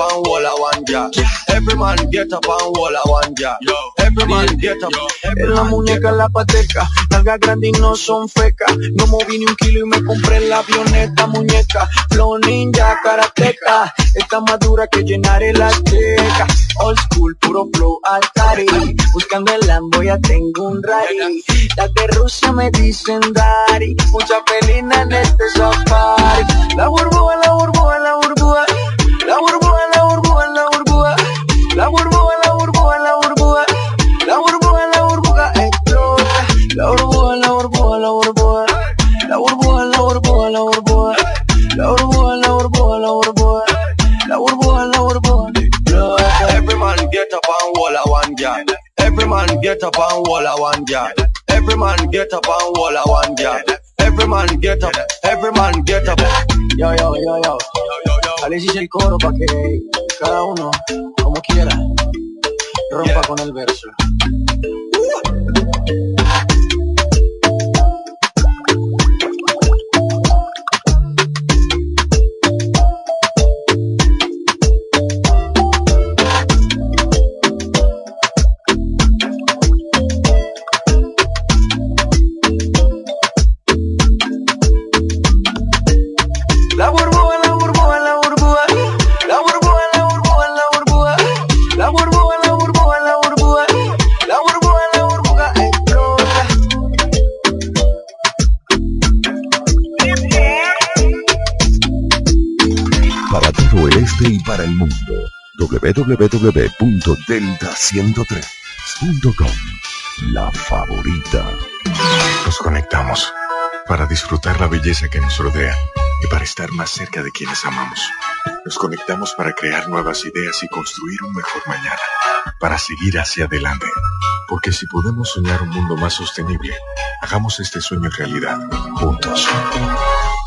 and hold a one girl. Every man get up and hold a one. Every man get up. En la muñeca la pateca, nalgas grandes y no son fecas. No moví ni un kilo y me compré la avioneta, muñeca. Flow ninja, karateca. Está más dura que llenar el azteca. Old school, puro flow Atari. Buscando el Lambo ya tengo un rally. Las de Rusia me dicen Dari. Mucha felina en este safari. La burbuja, la burbuja, la burbuja. Get up and hold a one girl. Every man get up and hold a one girl. Every man get up. Every man get up. Yo, yo, yo, yo. Alex hice el coro pa' que cada uno, como quiera, rompa con el verso. Y para el mundo. www.delta103.com La favorita. Nos conectamos para disfrutar la belleza que nos rodea y para estar más cerca de quienes amamos. Nos conectamos para crear nuevas ideas y construir un mejor mañana, para seguir hacia adelante. Porque si podemos soñar un mundo más sostenible, hagamos este sueño realidad, juntos.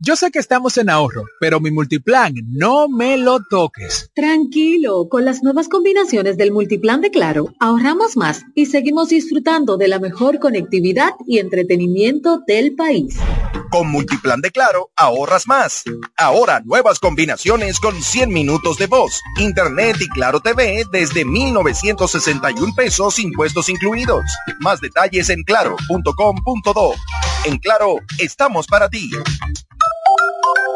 yo sé que estamos en ahorro, pero mi multiplan no me lo toques. Tranquilo, con las nuevas combinaciones del multiplan de Claro, ahorramos más y seguimos disfrutando de la mejor conectividad y entretenimiento del país. Con Multiplan de Claro, ahorras más. Ahora nuevas combinaciones con 100 minutos de voz, internet y Claro TV desde 1,961 pesos impuestos incluidos. Más detalles en claro.com.do. En Claro, estamos para ti.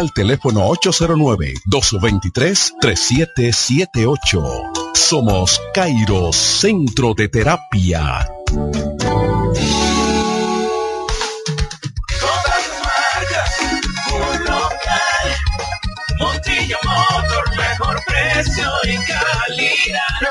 al teléfono 809-223-3778. Somos Cairo Centro de Terapia. Motor, mejor precio y calidad.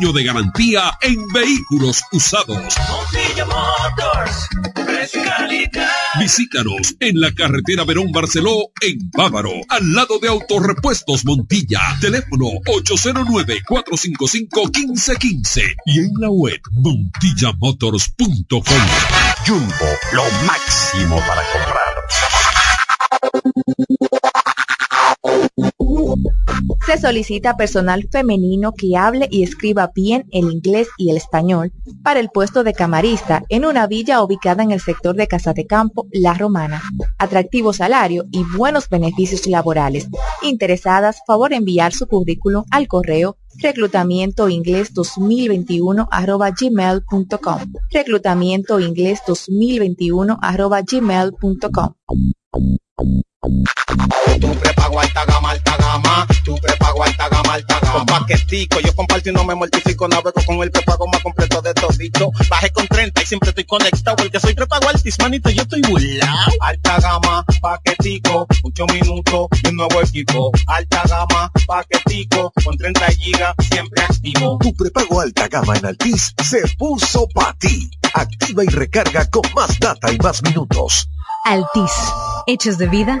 de garantía en vehículos usados. Montilla Motors. Visítanos en la carretera Verón Barceló en Bávaro, al lado de Autorepuestos Montilla. Teléfono 809-455-1515 y en la web montillamotors.com. Jumbo, lo máximo para comprar. Se solicita personal femenino que hable y escriba bien el inglés y el español para el puesto de camarista en una villa ubicada en el sector de Casa de Campo, La Romana. Atractivo salario y buenos beneficios laborales. Interesadas, favor enviar su currículum al correo reclutamiento inglés 2021 arroba gmail.com reclutamiento inglés 2021 arroba gmail.com Tu prepago alta gama, alta gama. Tu prepago alta gama, alta gama. Con paquetico, yo comparto y no me mortifico. Navego con el prepago más completo de todito. Bajé con 30 y siempre estoy conectado. Porque soy prepago altis, manito, yo estoy burlao. Alta gama, paquetico, 8 minutos y un nuevo equipo. Alta gama, paquetico, con 30 gigas, siempre activo. Tu prepago alta gama en Altis se puso para ti. Activa y recarga con más data y más minutos. Altis. Hechos de vida,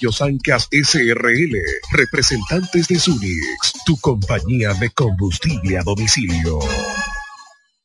Sancas SRL, representantes de Sunix, tu compañía de combustible a domicilio.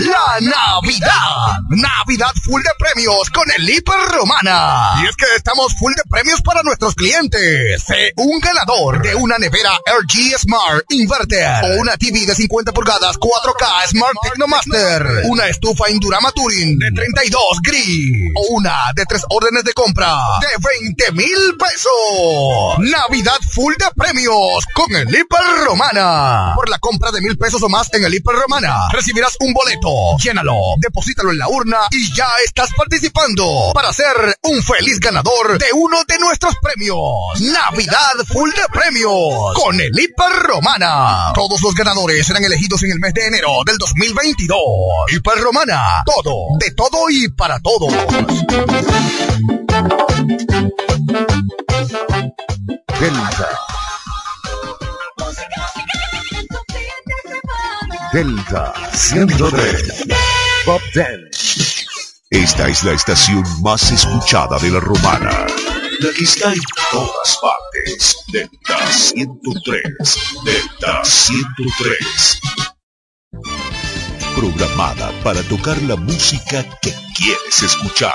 la Navidad. Navidad full de premios con el Hiper Romana. Y es que estamos full de premios para nuestros clientes. Sé un ganador de una nevera LG Smart Inverter o una TV de 50 pulgadas 4K Smart Technomaster, una estufa Indurama Touring de 32 gris o una de tres órdenes de compra de 20 mil pesos. Navidad full de premios con el Hiper Romana. Por la compra de mil pesos o más en el Hiper Romana, recibirás un boleto. Llénalo, deposítalo en la urna y ya estás participando para ser un feliz ganador de uno de nuestros premios. Navidad full de premios con el Hiper Romana. Todos los ganadores serán elegidos en el mes de enero del 2022. Hiper Romana, todo, de todo y para todos. Delta 103. Top 10. Esta es la estación más escuchada de la romana. La que está en todas partes. Delta 103. Delta 103. Programada para tocar la música que quieres escuchar.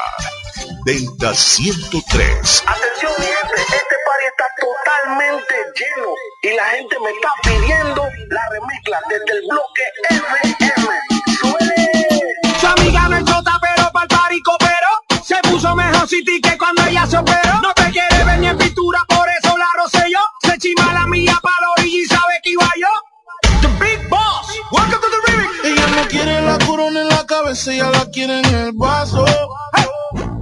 Delta 103. Atención mi este está totalmente lleno y la gente me está pidiendo la remezcla desde el bloque FM. ¡Suele! Su amiga no es chota, pero pa'l party copero. Se puso mejor City que cuando ella se operó. No te quiere ver ni en pintura, por eso la rocé yo. Se chima la mía pa' la y sabe que iba yo. The Big Boss, welcome to the. Ella no quiere la corona en la cabeza, ella la quiere en el vaso.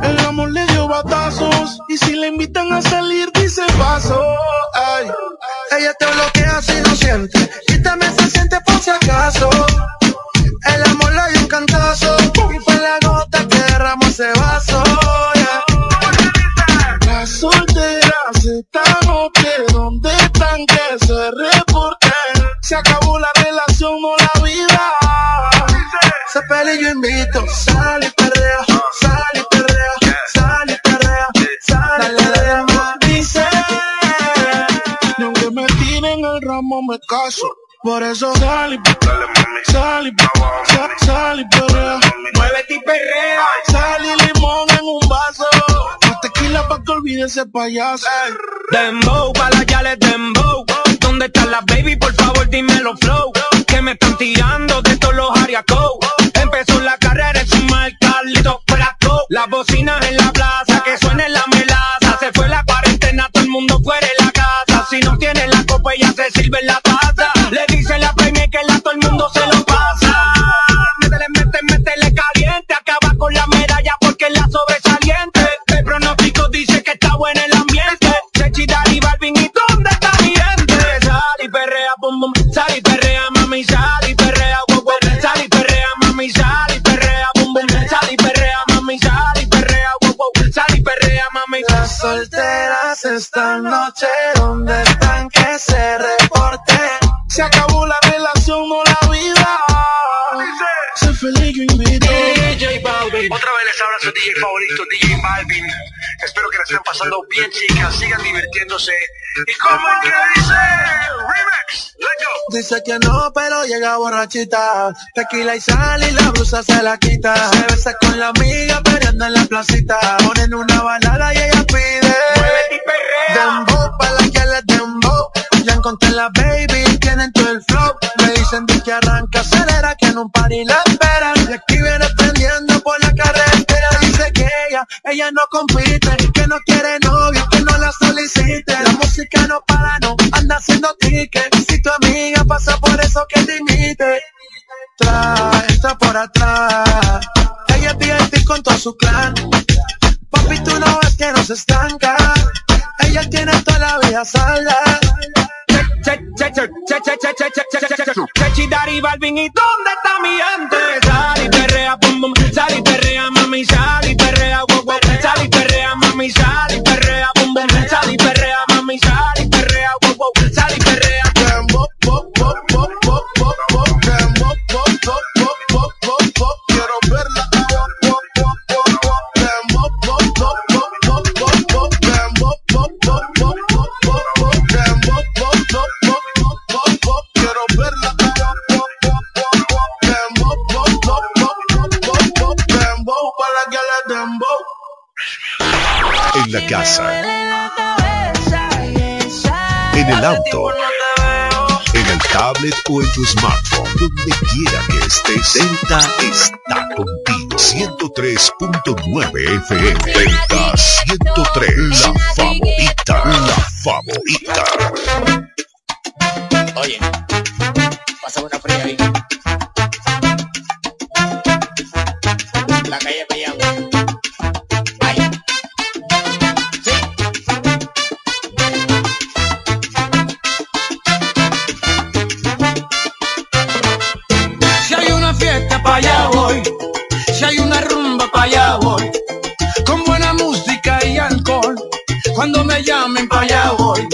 El amor le dio batazos y si le invitan a salir dice paso. Ay. Ella te bloquea si no siente y también se siente por si acaso. Caso. Por eso sal y sal y sal, sal y perrea. Muévete y perrea. Sal y limón en un vaso. Más tequila pa' que olvide ese payaso. Dembow, pa' la yales dembow. ¿Dónde están las baby? Por favor, dímelo flow. Que me están tirando de todos los ariacos. Empezó la carrera en su marca, Lito Flaco. Las bocinas en la plaza, que suene la melaza. Se fue la cuarentena, todo el mundo fuera de la casa. Si no tiene la copa, ella se sirve en la taza. Dice que está bueno el ambiente. Chechi, Dari, Balvin, ¿y dónde está mi gente? Sal perrea, bum, bum. Sal perrea, mami, sal perrea, wow, wow. Sal perrea, mami, sal y perrea, bum, bum. Sal perrea, mami, sal perrea, wow, wow. Sal y perrea, mami. Las solteras esta noche, ¿dónde están que se reporten? Se acabó la relación o la Otra vez les habla su DJ favorito, DJ Balvin. Espero que la estén pasando bien, chicas. Sigan divirtiéndose. ¿Y cómo es que dice? Remix. Let's go. Dice que no, pero llega borrachita. Tequila y sal y la blusa se la quita. Se besa con la amiga peleando en la placita. Ponen una balada y ella pide. Dembow pa' la que les dembow. Ya encontré la baby, tienen todo el flow. Me dicen de que arranca, acelera, que en un party la esperan. Y aquí viene prendiendo por la carretera dice que ella, ella no compite, que no quiere novio, que no la solicite. La música no para, no anda haciendo tickets. Si tu amiga pasa por eso que te imite, trae, está por atrás. Ella es con todo su clan. Papi, tú no ves que no se estanca. Ella tiene toda la vida salda. Chechi, Dari, Balvin, ¿y dónde está mi gente? Dari, perrea, sal y perrea, mami, sal y perrea, guau, guau. Sal y perrea, mami, sal y la casa, en el auto, en el tablet o en tu smartphone, donde quiera que estés, Delta está contigo. 103.9 FM, Delta 103, la favorita, la favorita. Oye, pasa una fría ahí. La calle me. Cuando me llamen, para allá voy.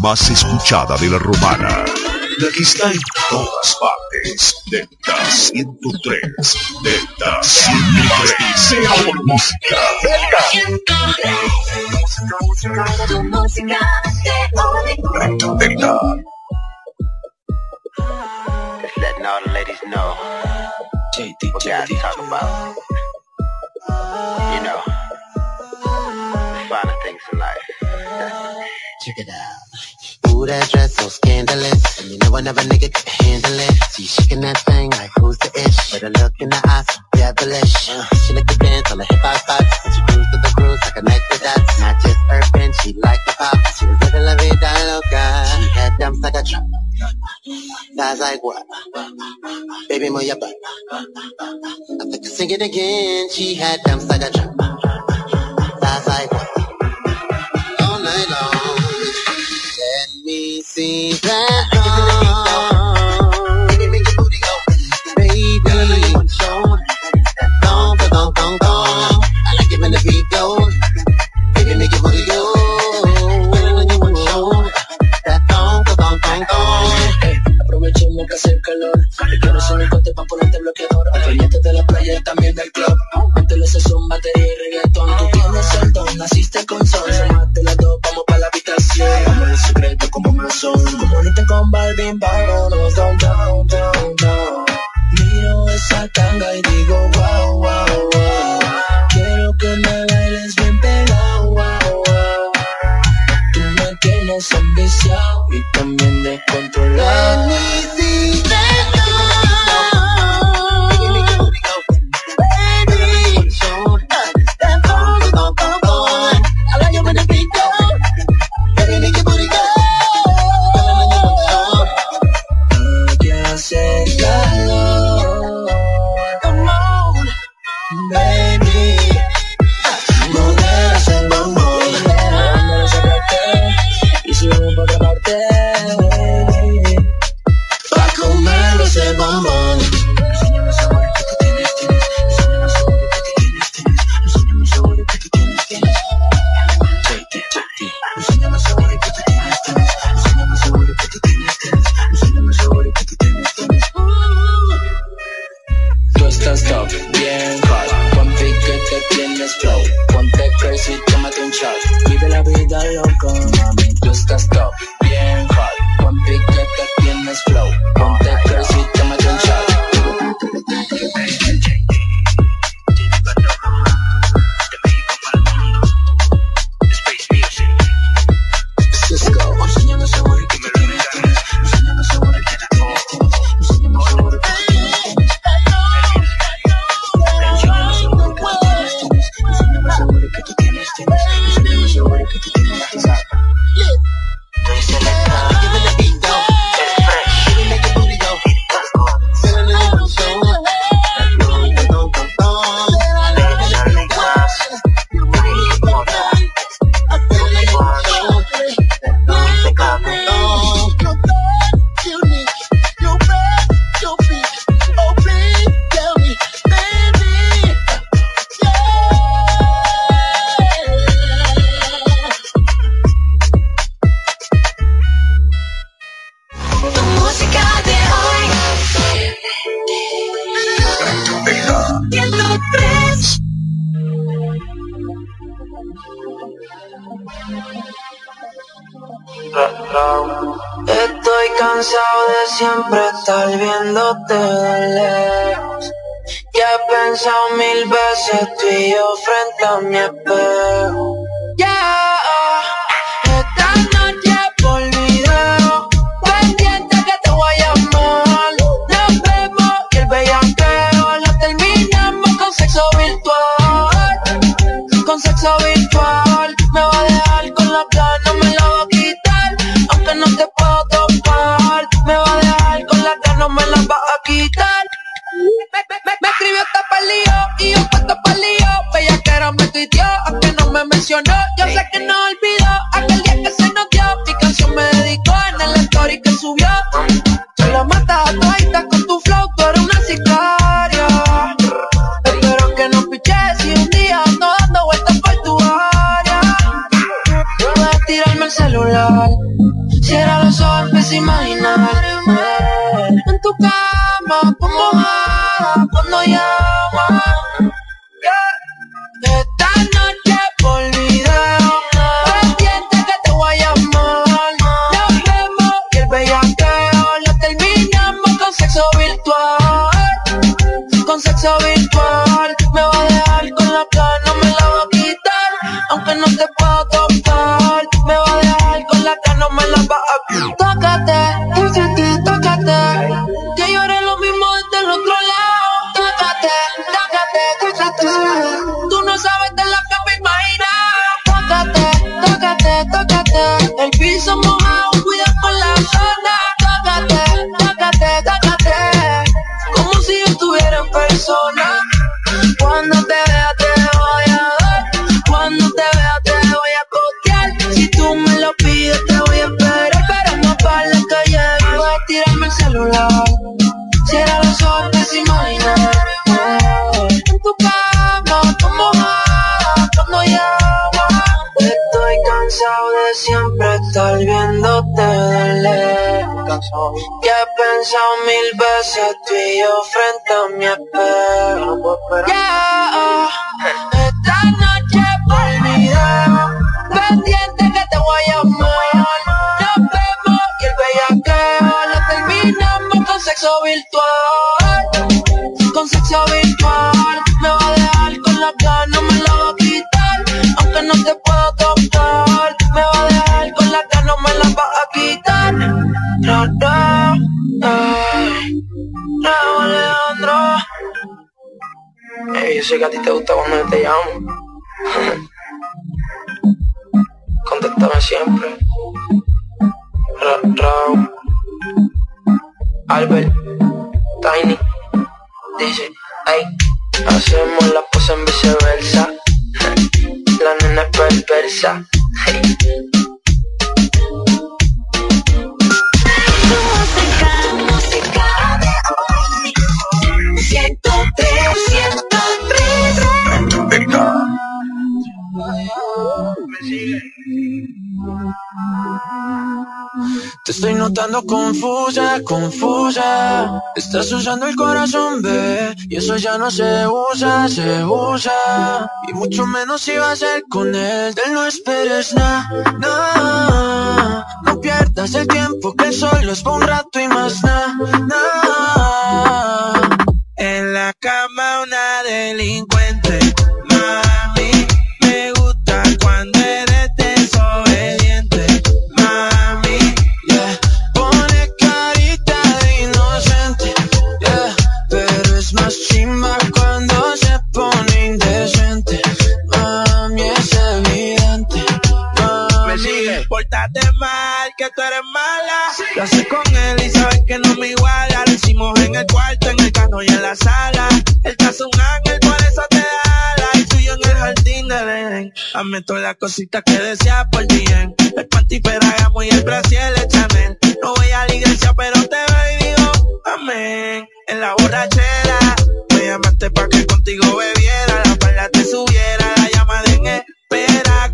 más escuchada de la romana. La que está en todas partes. Delta 103. Delta 103. Música. Delta. Delta. Just letting all the ladies know what guys talk about. You know. check it out. Ooh, that dress so scandalous. And you know another nigga could handle it. She shaking that thing like who's the ish? With a look in the eyes, so devilish. Uh, she like to dance on the hip hop spots. And she cruise to the groove like a neck dots. Not just urban, she like the pop. She was living la vida loca. She had dumps like a truck. Guys like what? Baby, move your butt. I think I sing it again. She had dumps like a truck. Guys like what? All night long. see you make baby. Baby, make your que hace calor. Te quiero sin pa' bloqueador. De la playa también del club. Tú tienes el naciste con sol. corazón. Bonita con Balvin, vámonos down, down, down, down. Miro esa tanga y digo, Estás usando el corazón, bebé. Y eso ya no se usa, se usa. Y mucho menos si va a ser con él. De él no esperes nada, nada. No pierdas el tiempo que solo es por un rato y más nada. En la cama una delincuente. Pórtate mal, que tú eres mala. Lo haces con él y sabes que no me iguala. Lo hicimos en el cuarto, en el carro y en la sala. Él te hace un ángel, por eso te ala. Y tú y yo en el jardín del Edén. Hazme todas las cositas que deseas por bien. El panty Ferragamo y el brasier de Chanel. No voy a la iglesia, pero te veo y digo amén. En la borrachera, me llamaste pa' que contigo bebiera. La palabra te subiera, la llamada en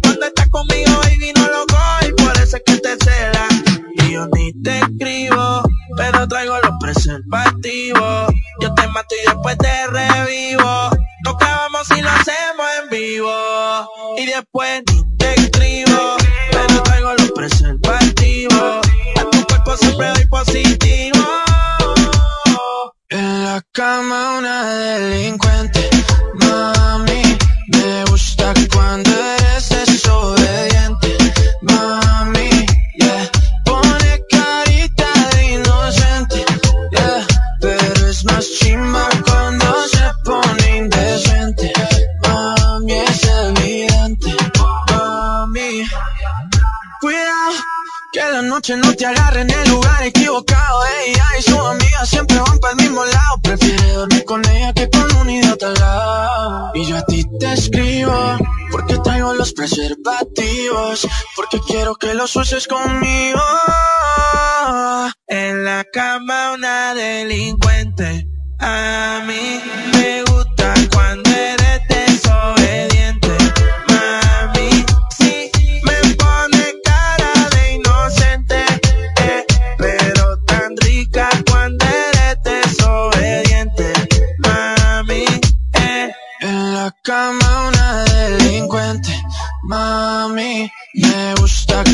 Cuando estás conmigo, baby, no lo y por eso es que te cela. Y yo ni te escribo, pero traigo los preservativos. Yo te mato y después te revivo. Nos clavamos y lo hacemos en vivo. Y después ni te escribo, pero traigo los preservativos. A tu cuerpo siempre doy positivo. En la cama una delincuente. Mami, me gusta cuando eres desobediente. Noche no te agarre en el lugar equivocado. Ella y sus amigas siempre van para el mismo lado. Prefiere dormir con ella que con un idiota al lado. Y yo a ti te escribo porque traigo los preservativos. Porque quiero que los uses conmigo. En la cama una delincuente. A mí me gusta cuando eres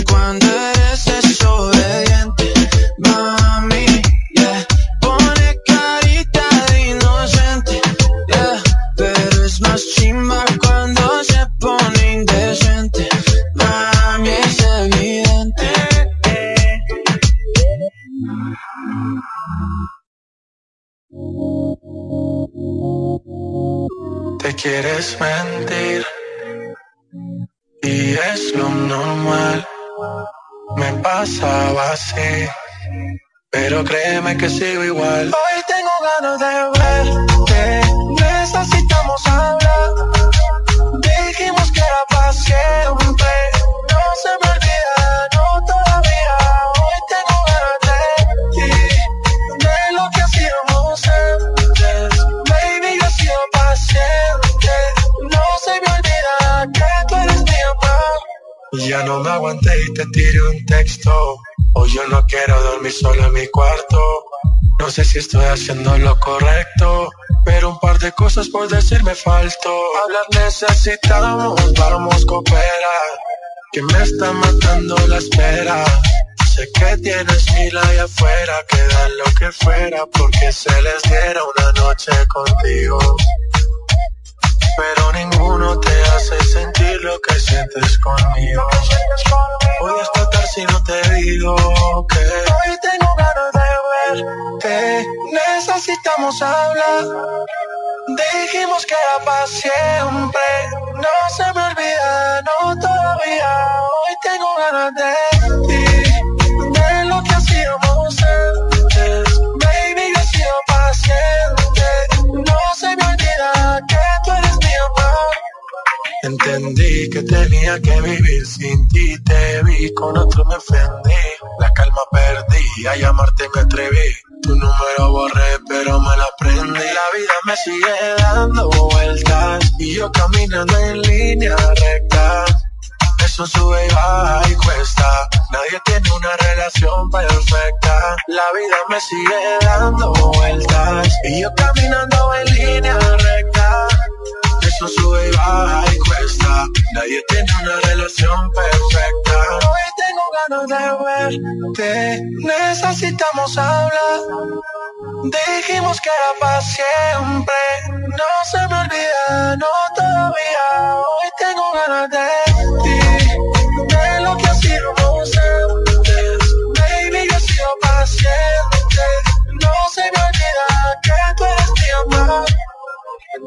cuando eres desobediente, mami. Yeah. Pone carita inocente, yeah. Pero es más chimba cuando se pone indecente, mami. Es evidente. Te quieres mentir y es lo normal. Me pasaba así, pero créeme que sigo igual. Hoy tengo ganas de verte, necesitamos hablar. Dijimos que era para siempre, Ya no me aguanté y te tiré un texto. Hoy yo no quiero dormir solo en mi cuarto. No sé si estoy haciendo lo correcto, pero un par de cosas por decirme faltó. Hablar necesitamos, vamos cooperar. Que me está matando la espera. Sé que tienes mil allá afuera que dan lo que fuera porque se les diera una noche contigo. Pero ninguno te hace sentir lo que sientes conmigo. Voy a explotar si no te digo que Hoy tengo ganas de verte, necesitamos hablar. Dijimos que era para siempre, no se me olvida, no todavía. Hoy tengo ganas de ti, Entendí que tenía que vivir sin ti, te vi, con otro me ofendí. La calma perdí, a llamarte me atreví. Tu número borré, pero me la aprendí. La vida me sigue dando vueltas y yo caminando en línea recta. Eso sube y baja y cuesta. Nadie tiene una relación perfecta. La vida me sigue dando vueltas y yo caminando en línea recta. Eso sube y baja y cuesta. Nadie tiene una relación perfecta. Hoy tengo ganas de verte, necesitamos hablar. Dijimos que era para siempre, no se me olvida, no todavía. Hoy tengo ganas de ti,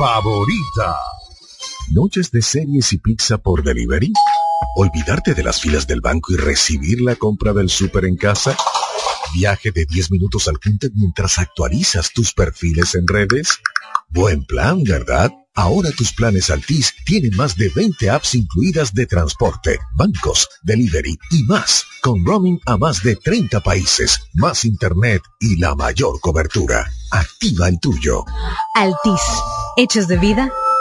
favorita. ¿Noches de series y pizza por delivery? ¿Olvidarte de las filas del banco y recibir la compra del súper en casa? ¿Viaje de 10 minutos al punto mientras actualizas tus perfiles en redes? Buen plan, ¿verdad? Ahora tus planes Altis tienen más de 20 apps incluidas de transporte, bancos, delivery y más, con roaming a más de 30 países, más internet y la mayor cobertura. Activa el tuyo. Altis. Hechos de vida,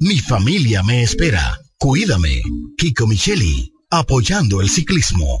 mi familia me espera. Cuídame. Kiko Micheli, apoyando el ciclismo.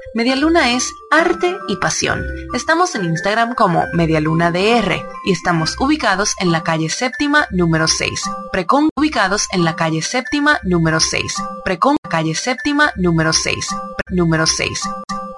Media Luna es arte y pasión. Estamos en Instagram como MedialunaDR y estamos ubicados en la calle séptima número 6. Precon ubicados en la calle séptima número 6. Precon calle séptima número 6. Número 6.